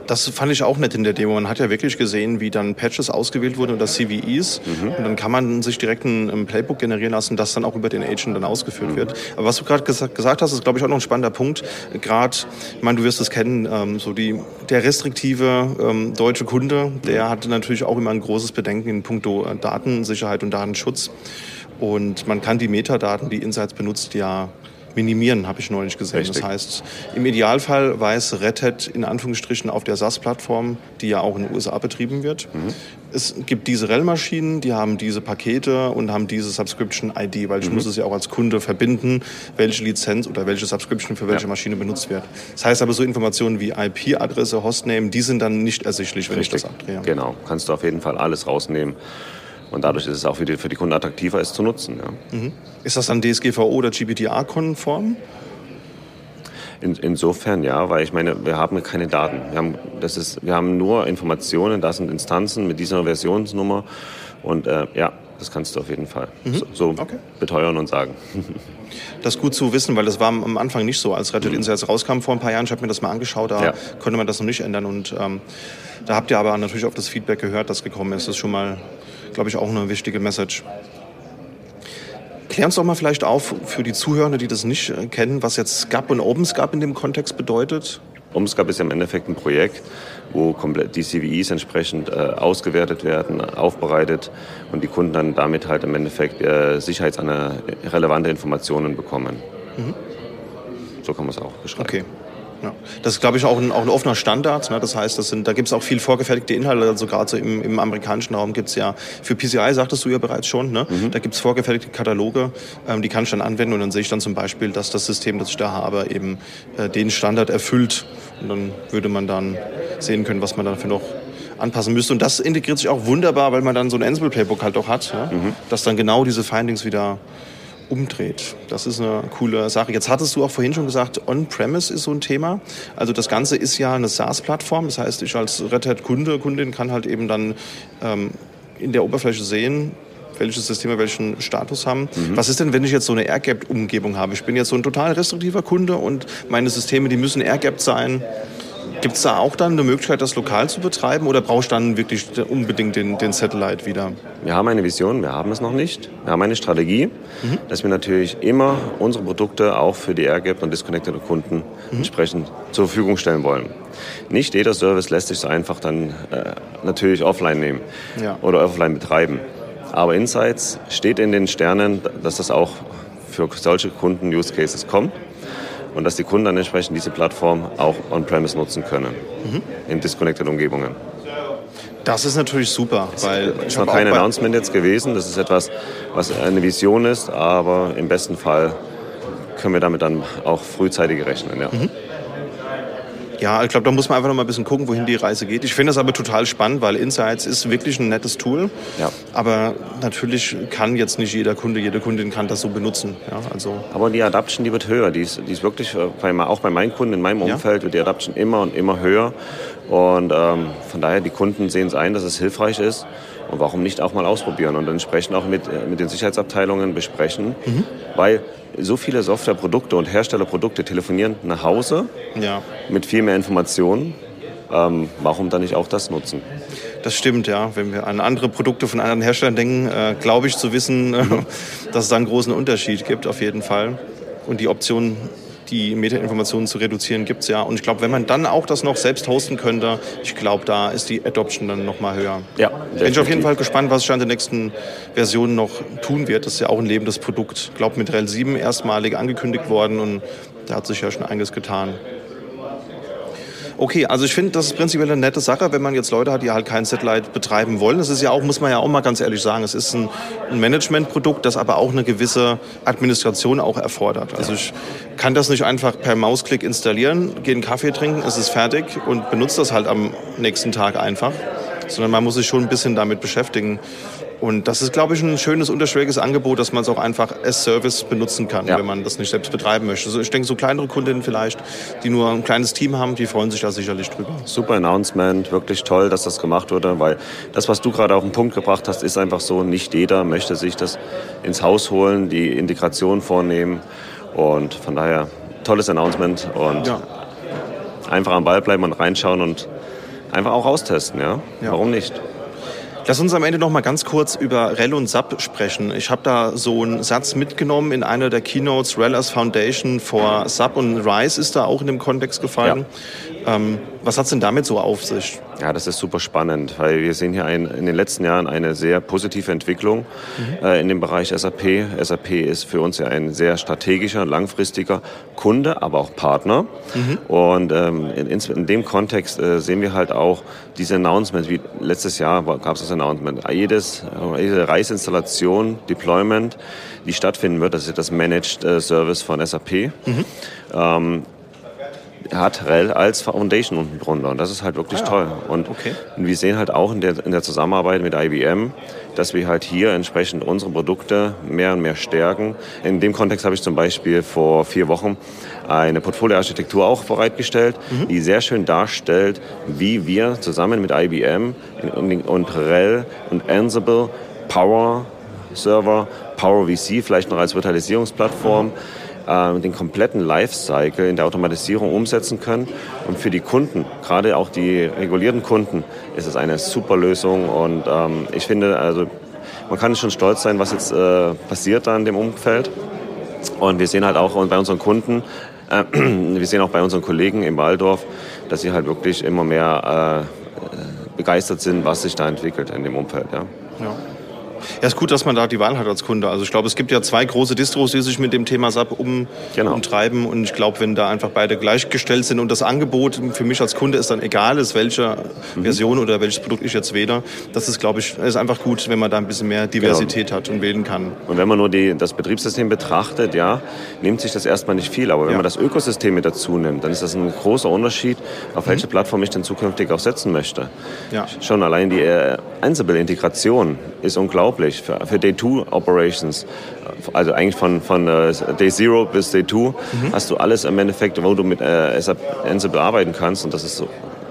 Das fand ich auch nett in der Demo. Man hat ja wirklich gesehen, wie dann Patches ausgewählt wurden oder CVEs. Mhm. Und dann kann man sich direkt ein, Playbook generieren lassen, das dann auch über den Agent dann ausgeführt mhm. wird. Aber was du gerade gesagt, gesagt hast, ist, glaube ich, auch noch ein spannender Punkt. Gerade, ich meine, du wirst es kennen, ähm, so die, der restriktive ähm, deutsche Kunde, der hatte natürlich auch immer ein großes Bedenken in puncto äh, Datensicherheit und Datenschutz. Und man kann die Metadaten, die Insights benutzt, ja minimieren, habe ich neulich gesehen. Richtig. Das heißt, im Idealfall weiß Red Hat in Anführungsstrichen auf der SAS-Plattform, die ja auch in den USA betrieben wird. Mhm. Es gibt diese REL-Maschinen, die haben diese Pakete und haben diese Subscription-ID, weil ich mhm. muss es ja auch als Kunde verbinden, welche Lizenz oder welche Subscription für welche ja. Maschine benutzt wird. Das heißt aber so Informationen wie IP-Adresse, Hostname, die sind dann nicht ersichtlich, wenn Richtig. ich das abdrehe. Genau, kannst du auf jeden Fall alles rausnehmen. Und dadurch ist es auch für die, für die Kunden attraktiver, es zu nutzen. Ja. Mhm. Ist das dann DSGVO oder GPDR-konform? In, insofern ja, weil ich meine, wir haben keine Daten. Wir haben, das ist, wir haben nur Informationen, das sind Instanzen mit dieser Versionsnummer. Und äh, ja, das kannst du auf jeden Fall mhm. so, so okay. beteuern und sagen. (laughs) Das ist gut zu wissen, weil das war am Anfang nicht so. Als Red Hat mhm. Insights rauskam vor ein paar Jahren, ich habe mir das mal angeschaut, da ja. konnte man das noch nicht ändern. Und ähm, da habt ihr aber natürlich auch das Feedback gehört, das gekommen ist. Das ist schon mal glaube ich, auch eine wichtige Message. Klär uns doch mal vielleicht auf für die Zuhörer, die das nicht äh, kennen, was jetzt SCAP und OpenSCAP in dem Kontext bedeutet. OpenSCAP ist ja im Endeffekt ein Projekt, wo komplett die CVEs entsprechend äh, ausgewertet werden, aufbereitet und die Kunden dann damit halt im Endeffekt äh, sicherheitsrelevante Informationen bekommen. Mhm. So kann man es auch beschreiben. Okay. Ja. Das ist, glaube ich, auch ein, auch ein offener Standard. Ne? Das heißt, das sind, da gibt es auch viel vorgefertigte Inhalte. Also gerade so im, im amerikanischen Raum gibt es ja, für PCI sagtest du ja bereits schon, ne? Mhm. da gibt es vorgefertigte Kataloge, ähm, die kann ich dann anwenden und dann sehe ich dann zum Beispiel, dass das System, das ich da habe, eben äh, den Standard erfüllt. Und dann würde man dann sehen können, was man dafür noch anpassen müsste. Und das integriert sich auch wunderbar, weil man dann so ein Ansible Playbook halt auch hat, ja? mhm. das dann genau diese Findings wieder umdreht. Das ist eine coole Sache. Jetzt hattest du auch vorhin schon gesagt, On-Premise ist so ein Thema. Also das Ganze ist ja eine SaaS-Plattform. Das heißt, ich als Red Hat-Kunde, Kundin kann halt eben dann ähm, in der Oberfläche sehen, welche Systeme welchen Status haben. Mhm. Was ist denn, wenn ich jetzt so eine Airgap-Umgebung habe? Ich bin jetzt so ein total restriktiver Kunde und meine Systeme, die müssen Airgap sein. Gibt es da auch dann eine Möglichkeit, das lokal zu betreiben oder brauchst du dann wirklich unbedingt den, den Satellite wieder? Wir haben eine Vision, wir haben es noch nicht. Wir haben eine Strategie, mhm. dass wir natürlich immer unsere Produkte auch für die AirGap und Disconnected Kunden mhm. entsprechend zur Verfügung stellen wollen. Nicht jeder Service lässt sich so einfach dann äh, natürlich offline nehmen ja. oder offline betreiben. Aber Insights steht in den Sternen, dass das auch für solche Kunden-Use-Cases kommt und dass die Kunden dann entsprechend diese Plattform auch on-premise nutzen können mhm. in Disconnected-Umgebungen. Das ist natürlich super, weil es ist noch kein Announcement jetzt gewesen. Das ist etwas, was eine Vision ist, aber im besten Fall können wir damit dann auch frühzeitig rechnen. Ja. Mhm. Ja, ich glaube, da muss man einfach noch mal ein bisschen gucken, wohin die Reise geht. Ich finde das aber total spannend, weil Insights ist wirklich ein nettes Tool. Ja. Aber natürlich kann jetzt nicht jeder Kunde, jede Kundin kann das so benutzen. Ja, also aber die Adaption, die wird höher. Die ist, die ist wirklich, äh, auch bei meinen Kunden in meinem Umfeld, ja. wird die Adaption immer und immer höher. Und ähm, von daher, die Kunden sehen es ein, dass es hilfreich ist. Und warum nicht auch mal ausprobieren und entsprechend auch mit, äh, mit den Sicherheitsabteilungen besprechen, mhm. weil so viele Softwareprodukte und Herstellerprodukte telefonieren nach Hause ja. mit viel mehr Informationen. Ähm, warum dann nicht auch das nutzen? Das stimmt, ja. Wenn wir an andere Produkte von anderen Herstellern denken, äh, glaube ich zu wissen, äh, (laughs) dass es da einen großen Unterschied gibt, auf jeden Fall. Und die Option die Metainformationen zu reduzieren, gibt es ja. Und ich glaube, wenn man dann auch das noch selbst hosten könnte, ich glaube, da ist die Adoption dann noch mal höher. Ja, Bin ich auf jeden Fall gespannt, was sich an der nächsten Version noch tun wird. Das ist ja auch ein lebendes Produkt. Ich glaube, mit RHEL 7 erstmalig angekündigt worden und da hat sich ja schon einiges getan. Okay, also ich finde, das ist prinzipiell eine nette Sache, wenn man jetzt Leute hat, die halt kein Satellite betreiben wollen. Das ist ja auch, muss man ja auch mal ganz ehrlich sagen, es ist ein, ein Managementprodukt, das aber auch eine gewisse Administration auch erfordert. Also ich kann das nicht einfach per Mausklick installieren, gehe einen Kaffee trinken, es ist fertig und benutze das halt am nächsten Tag einfach sondern man muss sich schon ein bisschen damit beschäftigen. Und das ist, glaube ich, ein schönes, unterschwelliges Angebot, dass man es auch einfach als Service benutzen kann, ja. wenn man das nicht selbst betreiben möchte. Also ich denke, so kleinere Kundinnen vielleicht, die nur ein kleines Team haben, die freuen sich da sicherlich drüber. Super Announcement, wirklich toll, dass das gemacht wurde, weil das, was du gerade auf den Punkt gebracht hast, ist einfach so, nicht jeder möchte sich das ins Haus holen, die Integration vornehmen. Und von daher, tolles Announcement und ja. einfach am Ball bleiben und reinschauen und einfach auch austesten, ja? ja. Warum nicht? Lass uns am Ende noch mal ganz kurz über REL und SAP sprechen. Ich habe da so einen Satz mitgenommen in einer der Keynotes. REL as Foundation for SAP und RISE ist da auch in dem Kontext gefallen. Ja. Ähm, was hat es denn damit so auf sich? Ja, das ist super spannend, weil wir sehen hier ein, in den letzten Jahren eine sehr positive Entwicklung mhm. äh, in dem Bereich SAP. SAP ist für uns ja ein sehr strategischer, langfristiger Kunde, aber auch Partner. Mhm. Und ähm, in, in, dem Kontext äh, sehen wir halt auch diese Announcement, wie letztes Jahr gab es das Announcement. Jedes, jede Reisinstallation, Deployment, die stattfinden wird, das ist das Managed äh, Service von SAP. Mhm. Ähm, hat REL als Foundation unten drunter. Und das ist halt wirklich ah, toll. Und, okay. und, wir sehen halt auch in der, in der Zusammenarbeit mit IBM, dass wir halt hier entsprechend unsere Produkte mehr und mehr stärken. In dem Kontext habe ich zum Beispiel vor vier Wochen eine Portfolioarchitektur auch bereitgestellt, mhm. die sehr schön darstellt, wie wir zusammen mit IBM und REL und Ansible Power Server, Power VC vielleicht noch als Virtualisierungsplattform, mhm äh, den kompletten Lifecycle in der Automatisierung umsetzen können. Und für die Kunden, gerade auch die regulierten Kunden, ist es eine super Lösung. Und ähm, ich finde, also man kann schon stolz sein, was jetzt äh, passiert da in dem Umfeld. Und wir sehen halt auch bei unseren Kunden, äh, (clears throat) wir sehen auch bei unseren Kollegen im Waldorf, dass sie halt wirklich immer mehr äh, begeistert sind, was sich da entwickelt in dem Umfeld. Ja. ja. Ja, ist gut, dass man da die Wahl hat als Kunde. Also ich glaube, es gibt ja zwei große Distros, die sich mit dem Thema SAP um, genau. umtreiben. Und ich glaube, wenn da einfach beide gleichgestellt sind und das Angebot für mich als Kunde ist dann egal ist, welche mhm. Version oder welches Produkt ich jetzt wähle, das ist, glaube ich, ist einfach gut, wenn man da ein bisschen mehr Diversität genau. hat und wählen kann. Und wenn man nur die, das Betriebssystem betrachtet, ja, nimmt sich das erstmal nicht viel. Aber wenn ja. man das Ökosystem mit dazu nimmt, dann ist das ein großer Unterschied, auf welche mhm. Plattform ich denn zukünftig auch setzen möchte. Ja. Schon allein die äh, Ansible-Integration ist unglaublich für, für Day 2 Operations. Also eigentlich von, von uh, Day 0 bis Day 2 mhm. hast du alles im Endeffekt, wo du mit äh, SAP Ansible arbeiten kannst und das ist so,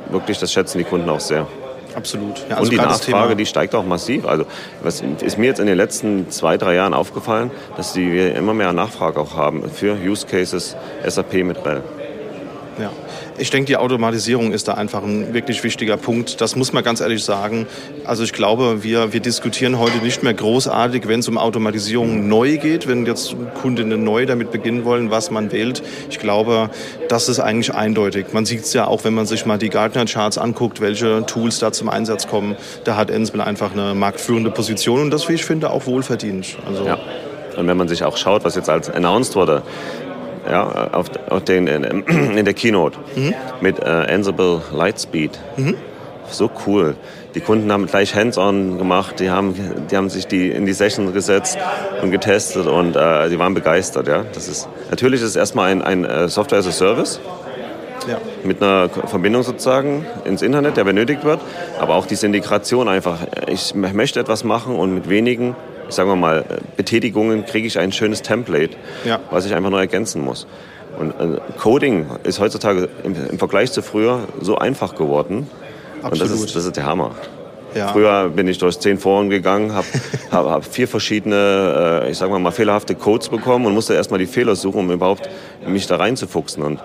wirklich, das schätzen die Kunden auch sehr. Absolut. Ja, also und die Nachfrage, die steigt auch massiv. Also was ist mir jetzt in den letzten zwei, drei Jahren aufgefallen, dass wir immer mehr Nachfrage auch haben für Use Cases SAP mit RHEL. Ja. Ich denke, die Automatisierung ist da einfach ein wirklich wichtiger Punkt. Das muss man ganz ehrlich sagen. Also ich glaube, wir, wir diskutieren heute nicht mehr großartig, wenn es um Automatisierung neu geht, wenn jetzt Kundinnen neu damit beginnen wollen, was man wählt. Ich glaube, das ist eigentlich eindeutig. Man sieht es ja auch, wenn man sich mal die Gartner-Charts anguckt, welche Tools da zum Einsatz kommen. Da hat Ensbil einfach eine marktführende Position und das, wie ich finde, auch wohlverdient. Also ja. Und wenn man sich auch schaut, was jetzt als announced wurde, ja, auf, auf den, in, in der Keynote mhm. mit äh, Ansible Lightspeed. Mhm. So cool. Die Kunden haben gleich Hands-on gemacht, die haben, die haben sich die in die Session gesetzt und getestet und äh, die waren begeistert. Ja? Das ist, natürlich ist es erstmal ein, ein äh, Software as a Service. Ja. Mit einer Verbindung sozusagen ins Internet, der benötigt wird. Aber auch diese Integration einfach. Ich möchte etwas machen und mit wenigen sagen wir mal, Betätigungen kriege ich ein schönes Template, ja. was ich einfach nur ergänzen muss. Und äh, Coding ist heutzutage im, im, Vergleich zu früher so einfach geworden. Absolut. Und das ist, das ist der Hammer. Ja. Früher bin ich durch zehn Foren gegangen, habe (laughs) hab, hab vier verschiedene, äh, ich sage mal, mal fehlerhafte Codes bekommen und musste erstmal die Fehler suchen, um überhaupt mich da reinzufuchsen. Und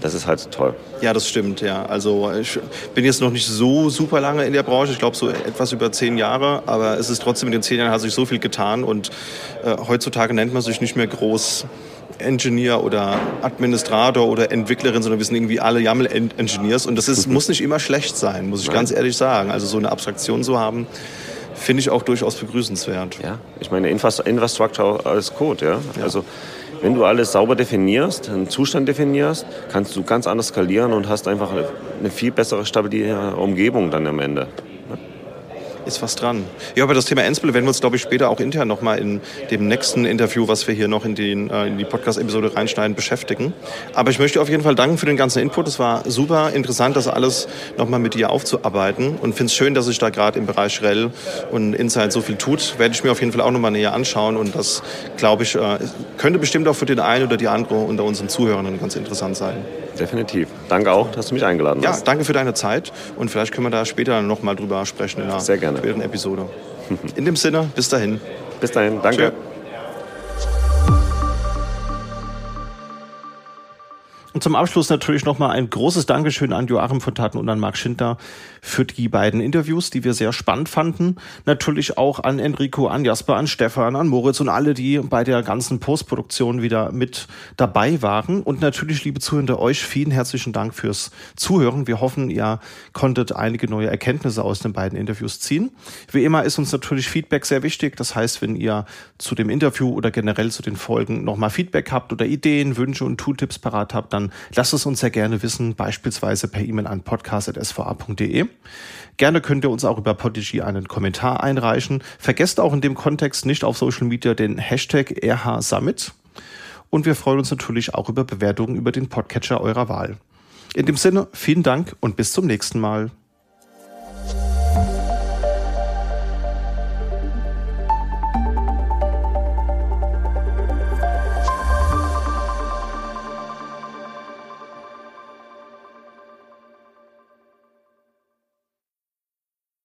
das ist halt toll. Ja, das stimmt, ja. Also ich bin jetzt noch nicht so super lange in der Branche, ich glaube so etwas über zehn Jahre, aber es ist trotzdem in den zehn Jahren hat sich so viel getan und äh, heutzutage nennt man sich nicht mehr groß Engineer oder Administrator oder Entwicklerin, sondern wir sind irgendwie alle YAML-Engineers. Und das ist, (laughs) muss nicht immer schlecht sein, muss ich Nein. ganz ehrlich sagen. Also so eine Abstraktion zu haben, finde ich auch durchaus begrüßenswert. Ja, ich meine, Infrastructure als Code, ja. ja. Also wenn du alles sauber definierst, einen Zustand definierst, kannst du ganz anders skalieren und hast einfach eine viel bessere stabile Umgebung dann am Ende ist was dran. Ja, aber das Thema Ansible werden wir uns, glaube ich, später auch intern nochmal in dem nächsten Interview, was wir hier noch in, den, äh, in die Podcast-Episode reinschneiden, beschäftigen. Aber ich möchte auf jeden Fall danken für den ganzen Input. Es war super interessant, das alles nochmal mit dir aufzuarbeiten und finde es schön, dass sich da gerade im Bereich REL und Insight so viel tut. Werde ich mir auf jeden Fall auch nochmal näher anschauen und das, glaube ich, äh, könnte bestimmt auch für den einen oder die andere unter unseren Zuhörern ganz interessant sein. Definitiv. Danke auch, dass du mich eingeladen hast. Ja, danke für deine Zeit und vielleicht können wir da später nochmal drüber sprechen in einer Sehr gerne. späteren Episode. In dem Sinne, bis dahin. Bis dahin, danke. Tschö. Und zum Abschluss natürlich nochmal ein großes Dankeschön an Joachim von Taten und an Marc Schindler für die beiden Interviews, die wir sehr spannend fanden. Natürlich auch an Enrico, an Jasper, an Stefan, an Moritz und alle, die bei der ganzen Postproduktion wieder mit dabei waren. Und natürlich, liebe Zuhörer, euch vielen herzlichen Dank fürs Zuhören. Wir hoffen, ihr konntet einige neue Erkenntnisse aus den beiden Interviews ziehen. Wie immer ist uns natürlich Feedback sehr wichtig. Das heißt, wenn ihr zu dem Interview oder generell zu den Folgen nochmal Feedback habt oder Ideen, Wünsche und Tooltips parat habt, dann lasst es uns sehr gerne wissen, beispielsweise per E-Mail an podcast.sva.de. Gerne könnt ihr uns auch über Podigy einen Kommentar einreichen. Vergesst auch in dem Kontext nicht auf Social Media den Hashtag RH Summit. Und wir freuen uns natürlich auch über Bewertungen über den Podcatcher eurer Wahl. In dem Sinne, vielen Dank und bis zum nächsten Mal.